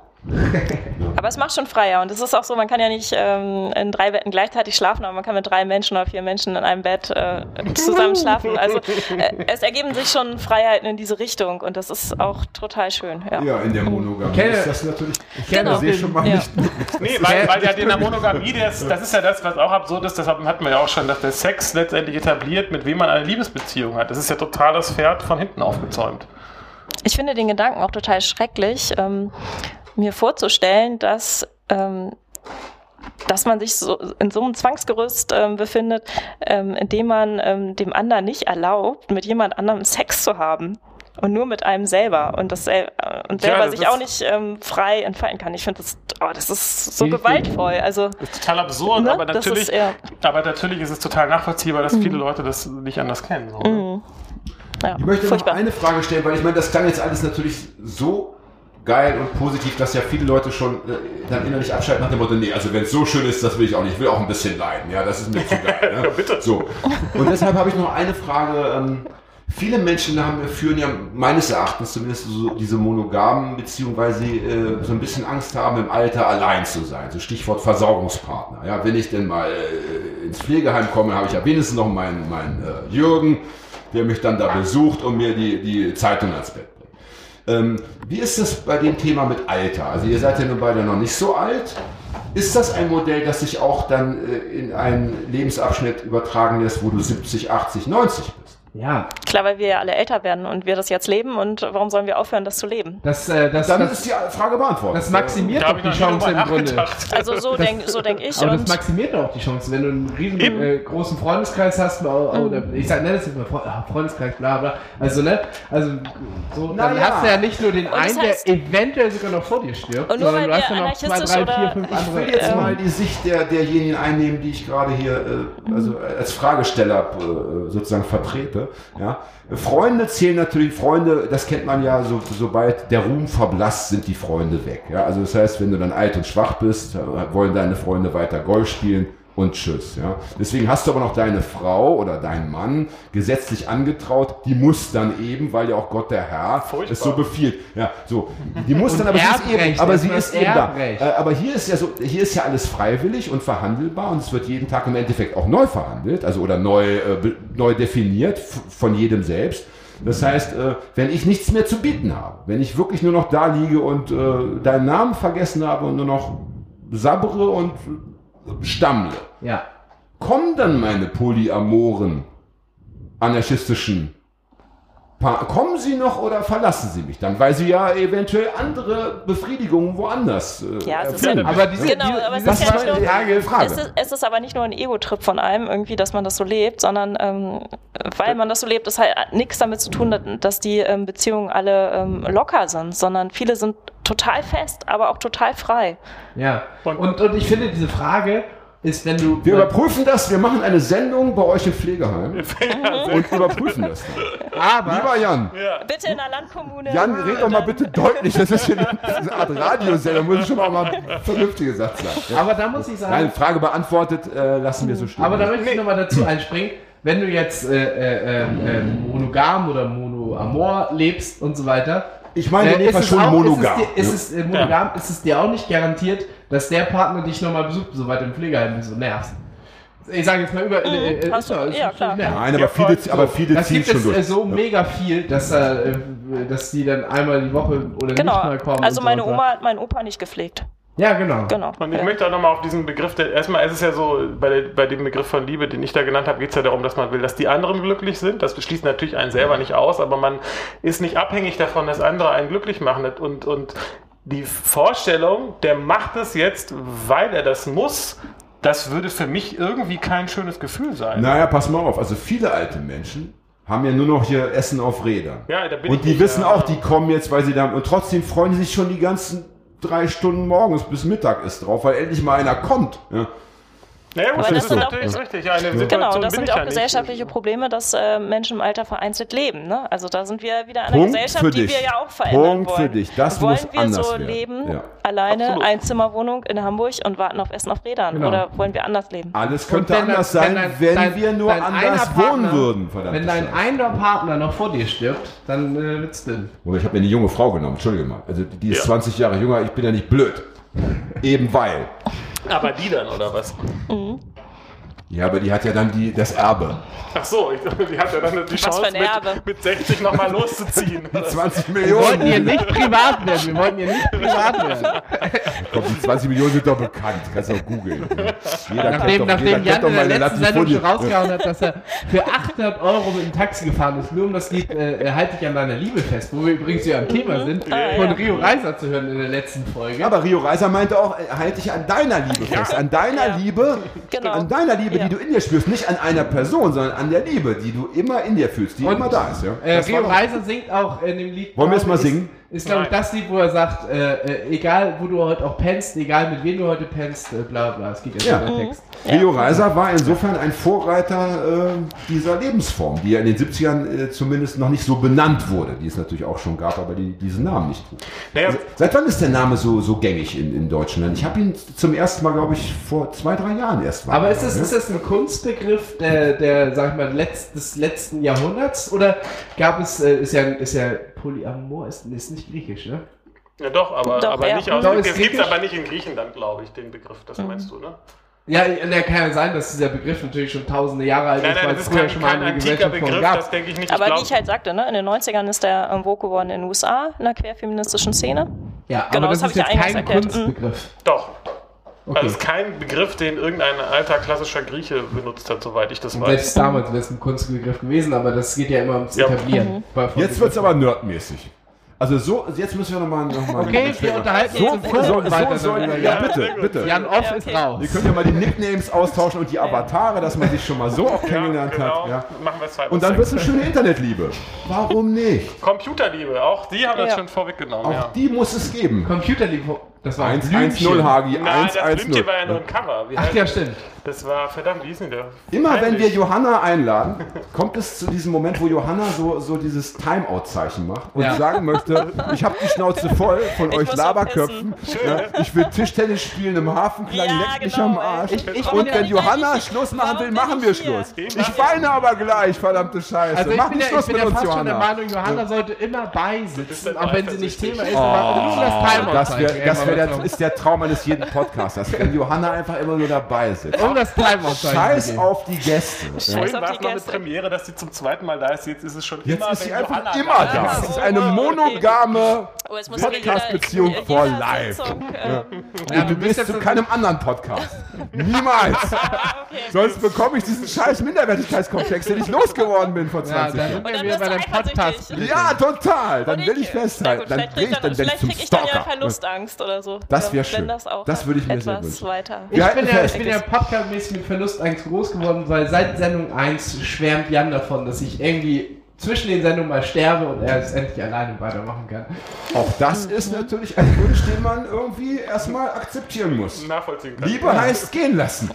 Aber es macht schon freier und es ist auch so, man kann ja nicht ähm, in drei Betten gleichzeitig schlafen, aber man kann mit drei Menschen oder vier Menschen in einem Bett äh, zusammen schlafen. Also äh, es ergeben sich schon Freiheiten in diese Richtung und das ist auch total schön. Ja. Ja, in der Monogamie kenne- ist das natürlich. Ich kenne sehe den- schon mal ja. nicht. Nee, weil, weil ja in der Monogamie, das, das ist ja das, was auch absurd ist, deshalb hatten wir ja auch schon, dass der Sex letztendlich etabliert, mit wem man eine Liebesbeziehung hat. Das ist ja total das Pferd von hinten aufgezäumt. Ich finde den Gedanken auch total schrecklich, ähm, mir vorzustellen, dass, ähm, dass man sich so in so einem Zwangsgerüst ähm, befindet, ähm, in dem man ähm, dem anderen nicht erlaubt, mit jemand anderem Sex zu haben. Und nur mit einem selber und das sel- äh, und Ja, selber das sich auch nicht ähm, frei entfalten kann. Ich finde das, oh, das ist so gewaltvoll. Also Das ist total absurd, Ne? aber, Das natürlich, ist aber natürlich ist es total nachvollziehbar, dass viele Leute das nicht anders kennen. So, ne? ja, Ich möchte noch furchtbar. eine Frage stellen, weil ich meine, das klang jetzt alles natürlich so geil und positiv, dass ja viele Leute schon äh, dann innerlich abschalten nach dem Motto, nee, also wenn es so schön ist, das will ich auch nicht. Ich will auch ein bisschen leiden. Ja, das ist mir zu geil. Ne? bitte. So. Und deshalb habe ich noch eine Frage. Ähm, viele Menschen haben, führen ja meines Erachtens zumindest so diese monogamen Beziehungen, weil sie äh, so ein bisschen Angst haben, im Alter allein zu sein. So Stichwort Versorgungspartner. Ja, wenn ich denn mal äh, ins Pflegeheim komme, habe ich ja wenigstens noch meinen, meinen äh, Jürgen, der mich dann da besucht und mir die, die Zeitung ans Bett. Ähm, wie ist das bei dem Thema mit Alter? Also ihr seid ja nun beide noch nicht so alt. Ist das ein Modell, das sich auch dann äh, in einen Lebensabschnitt übertragen lässt, wo du 70, 80, 90 bist? Ja, Klar, weil wir ja alle älter werden und wir das jetzt leben und warum sollen wir aufhören, das zu leben? das, äh, das, Dann das, ist die Frage beantwortet. das maximiert Da doch die Chance im Grunde. Also so denke so denk ich Aber das maximiert doch auch die Chance, wenn du einen riesen äh, großen Freundeskreis hast, oder ich sag, nenne das jetzt mal ah, Freundeskreis, bla bla. Also, ne, also so, Na dann ja. hast du ja nicht nur den einen, heißt- der eventuell sogar noch vor dir stirbt, Und nur sondern weil du hast ja noch zwei, drei, oder- vier, fünf Ich will andere. jetzt Ähm. mal die Sicht der, derjenigen einnehmen, die ich gerade hier äh, also als Fragesteller äh, sozusagen vertrete. Ja. Freunde zählen natürlich, Freunde, das kennt man ja, so, sobald der Ruhm verblasst, sind die Freunde weg. Ja. Also das heißt, wenn du dann alt und schwach bist, wollen deine Freunde weiter Golf spielen und tschüss. Ja. Deswegen hast du aber noch deine Frau oder deinen Mann gesetzlich angetraut, die muss dann eben, weil ja auch Gott der Herr Furchtbar. es so befiehlt. Ja, so, die muss dann, aber sie ist eben, aber sie ist eben da. Äh, aber hier ist ja so, hier ist ja alles freiwillig und verhandelbar und es wird jeden Tag im Endeffekt auch neu verhandelt, also oder neu, äh, neu definiert von jedem selbst. Das heißt, äh, wenn ich nichts mehr zu bieten habe, wenn ich wirklich nur noch da liege und äh, deinen Namen vergessen habe und nur noch sabbere und stammle, Ja. kommen dann meine polyamoren, anarchistischen Pa- Kommen sie noch oder verlassen sie mich dann? Weil sie ja eventuell andere Befriedigungen woanders äh, Ja, es ist erfinden. ja- Aber diese, Genau, diese, aber es das ist ja war nicht nur- die Frage. Es ist, es ist aber nicht nur ein Ego-Trip von einem, irgendwie, dass man das so lebt, sondern ähm, weil man das so lebt, ist halt nichts damit zu tun, dass- dass die ähm, Beziehungen alle ähm, locker sind, sondern viele sind total fest, aber auch total frei. ja. Und- Und, und ich finde, diese Frage ist, wenn du. Wir überprüfen das, wir machen eine Sendung bei euch im Pflegeheim und überprüfen das dann. aber, Lieber Jan, Bitte in der Landkommune. Jan, red doch mal bitte deutlich, das ist hier eine Art Radiosendung, muss ich schon mal mal ein vernünftiger Satz sagen. Ja. aber da muss ich sagen. Nein, Frage beantwortet, äh, lassen wir so stehen. Aber da möchte ich nochmal dazu einspringen, wenn du jetzt äh, äh, äh, monogam oder monoamor lebst und so weiter, ich meine, äh, in dem Fall es schon auch- monogam. Ist es, dir, ist es, äh, monogam ist es dir auch nicht garantiert, dass der Partner dich nochmal besucht, soweit du im Pflegeheim bist und nervst. Ich sage jetzt mal über. Äh, äh, hast du- ist ja, klar. nervt. Nein, aber viele, aber viele Das ziehen gibt schon es durch. äh, so mega viel, dass, äh, dass die dann einmal die Woche oder Genau. nicht mal kommen. Also und meine so. Oma hat meinen Opa nicht gepflegt. Ja, genau. Genau. Und ich ja. möchte auch nochmal auf diesen Begriff, der, erstmal ist es ja so, bei, der, bei dem Begriff von Liebe, den ich da genannt habe, geht es ja darum, dass man will, dass die anderen glücklich sind. Das schließt natürlich einen selber nicht aus, aber man ist nicht abhängig davon, dass andere einen glücklich machen. Und, und die Vorstellung, der macht es jetzt, weil er das muss, das würde für mich irgendwie kein schönes Gefühl sein. Naja, pass mal auf. Also viele alte Menschen haben ja nur noch hier Essen auf Rädern. Ja, da bin und ich die nicht, wissen ja. auch, die kommen jetzt, weil sie da, und trotzdem freuen die sich schon die ganzen drei Stunden morgens bis Mittag ist drauf, weil endlich mal einer kommt. Ja. Naja, gut, das, das ist natürlich auch- richtig. Eine Situation Genau, das bin sind ich auch ja nicht. gesellschaftliche Probleme, dass äh, Menschen im Alter vereinzelt leben. Ne? Also da sind wir wieder in einer Punkt Gesellschaft, die wir ja auch verändern Punkt wollen. für dich. Das wollen muss wir anders so werden. leben, Ja. alleine, Absolut. Einzimmerwohnung in Hamburg und warten auf Essen auf Rädern? Genau. Oder wollen wir anders leben? Alles könnte wenn anders sein, dein- wenn dein- wir nur anders Partner- wohnen würden. Verdammt. Wenn dein einer Partner noch vor dir stirbt, dann äh, wird's dünn. Oder ich habe mir eine junge Frau genommen, entschuldige mal. Also die ist Ja. 20 Jahre jünger, ich bin ja nicht blöd. Eben weil. Aber die dann, oder was? Ja, aber die hat ja dann die, das Erbe. Ach so, ich, die hat ja dann die für Chance, ein Erbe. mit, mit 60 nochmal loszuziehen. Die 20 Wir wollten hier Millionen. nicht privat werden. Wir wollten hier nicht privat werden. Komm, die 20 Millionen sind doch bekannt. Kannst du auch googeln. Jeder Nachdem, doch, jeder nachdem Jan kennt doch in der letzten Sendung schon rausgehauen hat, dass er für 800 Euro mit dem Taxi gefahren ist, nur um das Lied äh, Halte ich an deiner Liebe fest, wo wir übrigens hier am Thema sind, Ah, von ja. Rio Reiser zu hören in der letzten Folge. Aber Rio Reiser meinte auch, äh, halte dich an deiner Liebe fest. An deiner Ja. Liebe, Genau. an deiner Liebe, Ja. die du in dir spürst. Nicht an einer Person, sondern an der Liebe, die du immer in dir fühlst, die Und, immer da ist. Ja? Äh, Rio Reiser singt auch in dem Lied. Wollen wir es mal ist, singen? Ist, glaube ich, das Lied, wo er sagt, äh, äh, egal wo du heute auch pennst, egal mit wem du heute pennst, äh, bla bla. Es geht ja, Ja. so der Text. Rio Reiser war insofern ein Vorreiter äh, dieser Lebensform, die ja in den 70ern äh, zumindest noch nicht so benannt wurde, die es natürlich auch schon gab, aber die diesen Namen nicht trug. Naja, Se- Seit wann ist der Name so, so gängig in, in Deutschland? Ich habe ihn zum ersten Mal, glaube ich, vor zwei, drei Jahren erst Aber ist das, wahrgenommen, ist das ein Kunstbegriff der, der sag ich mal, letzt, des letzten Jahrhunderts? Oder gab es, äh, ist ja, ist ja Polyamor, ist, ist nicht griechisch, ne? ja doch, aber, Doch, aber ja. nicht aus. Doch, Es gibt aber nicht in Griechenland, glaube ich, den Begriff. Das meinst du, ne? Ja, ja, kann ja sein, dass dieser Begriff natürlich schon tausende Jahre alt Nein, ist, weil es früher kein, schon mal eine antiker Gesellschaftsform Begriff, gab. das denke ich nicht. Aber ich wie ich halt sagte, ne, in den 90ern ist der ähm, vogue geworden in den USA, in der queerfeministischen Szene. Ja, Genau, aber das, das ist ich jetzt ja kein erklärt. Kunstbegriff. Doch. Okay. Also es ist kein Begriff, den irgendein alter klassischer Grieche benutzt hat, soweit ich das Und weiß. selbst damals wäre es ein Kunstbegriff gewesen, aber das geht ja immer ums Ja. Etablieren. von Jetzt wird es aber nerdmäßig. Also so, jetzt müssen wir nochmal... Noch mal Okay, wir unterhalten so, uns im so, Forum so, weiter so, ja, Jan, bitte, bitte. Jan Off Ja, ist okay. raus. Wir können ja mal die Nicknames austauschen und die Avatare, dass man sich schon mal so auch kennengelernt genau. hat. Ja. Machen wir Cyber Und dann wird es eine schöne Internetliebe. Warum nicht? Computerliebe, auch die haben das Ja. schon vorweggenommen. Auch Ja. die muss es geben. Computerliebe, das war ein 1-1-0 Blümchen. Hagi, Nein, das Blümchen 1-1-0. war ja nur ein Cover. Wie Ach ja, stimmt. Das war, verdammt, wie hieß denn der? Immer wenn wir. Johanna einladen, kommt es zu diesem Moment, wo Johanna so, so dieses Timeout-Zeichen macht und Ja. sagen möchte, ich habe die Schnauze voll von Ich euch Laberköpfen. Ja, ich will Tischtennis spielen im Hafenklang, Ja, leck mich genau, am ey. Arsch. Ich- ich und bin wenn Johanna ich- Schluss machen will, bin machen ich wir? Schluss. Ich Ich weine aber gleich, verdammte Scheiße. Also ich Mach bin, nicht ich Schluss bin mit uns, fast schon der Johanna. Meinung, Johanna sollte immer beisitzen, auch wenn sie nicht. Thema ist, um das wär, das wär der, ist der Traum eines jeden Podcasters, wenn Johanna einfach immer nur dabei sitzt. Das Timeout Zeichen. Scheiß auf die Gäste. Scheiß Vorhin auf war es die noch eine. Premiere, dass sie zum zweiten Mal da ist. Jetzt ist es schon Jetzt immer, ist sie wenn einfach Johanna immer da. Es ist eine monogame Oh, muss jeder- Podcast-Beziehung for life. Sitzung, äh, Ja, Und du bist zu keinem anderen Podcast. Niemals. Sonst bekomme ich diesen scheiß Minderwertigkeitskomplex, den ich losgeworden bin vor Ja, 20 da Jahren. wir dann bei Podcast. Ja, total. Dann will ich festhalten. Dann vielleicht dreh ich, krieg dann dann, ich zum ich dann ja Stalker. Verlustangst oder so. Das wär Wenn schön. das würde ich mir sehr etwas wünschen. weiter. Ich bin, ja, fest. ich bin ja podcastmäßig mit Verlustangst groß geworden, weil seit Sendung 1 schwärmt Jan davon, dass ich irgendwie zwischen den Sendungen mal sterbe und er es endlich alleine weitermachen kann. Auch das ist natürlich ein Wunsch, den man irgendwie erstmal akzeptieren muss. Nachvollziehen kann. Liebe heißt gehen lassen.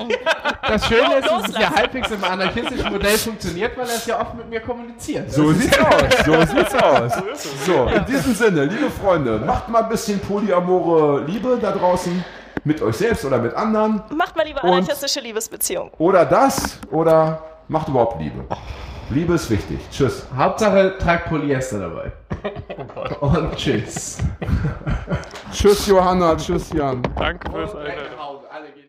Das Schöne ist, dass es ja halbwegs im anarchistischen Modell funktioniert, weil er es ja oft mit mir kommuniziert. So sieht's aus. So sieht's aus. So ist es. So, in diesem Sinne, liebe Freunde, macht mal ein bisschen polyamore Liebe da draußen. Mit euch selbst oder mit anderen. Macht mal lieber anarchistische Liebesbeziehungen. Oder das. Oder macht überhaupt Liebe. Liebe ist wichtig. Tschüss. Hauptsache tragt Polyester dabei. Und tschüss. Tschüss, Johanna. Tschüss, Jan. Danke fürs Einschalten.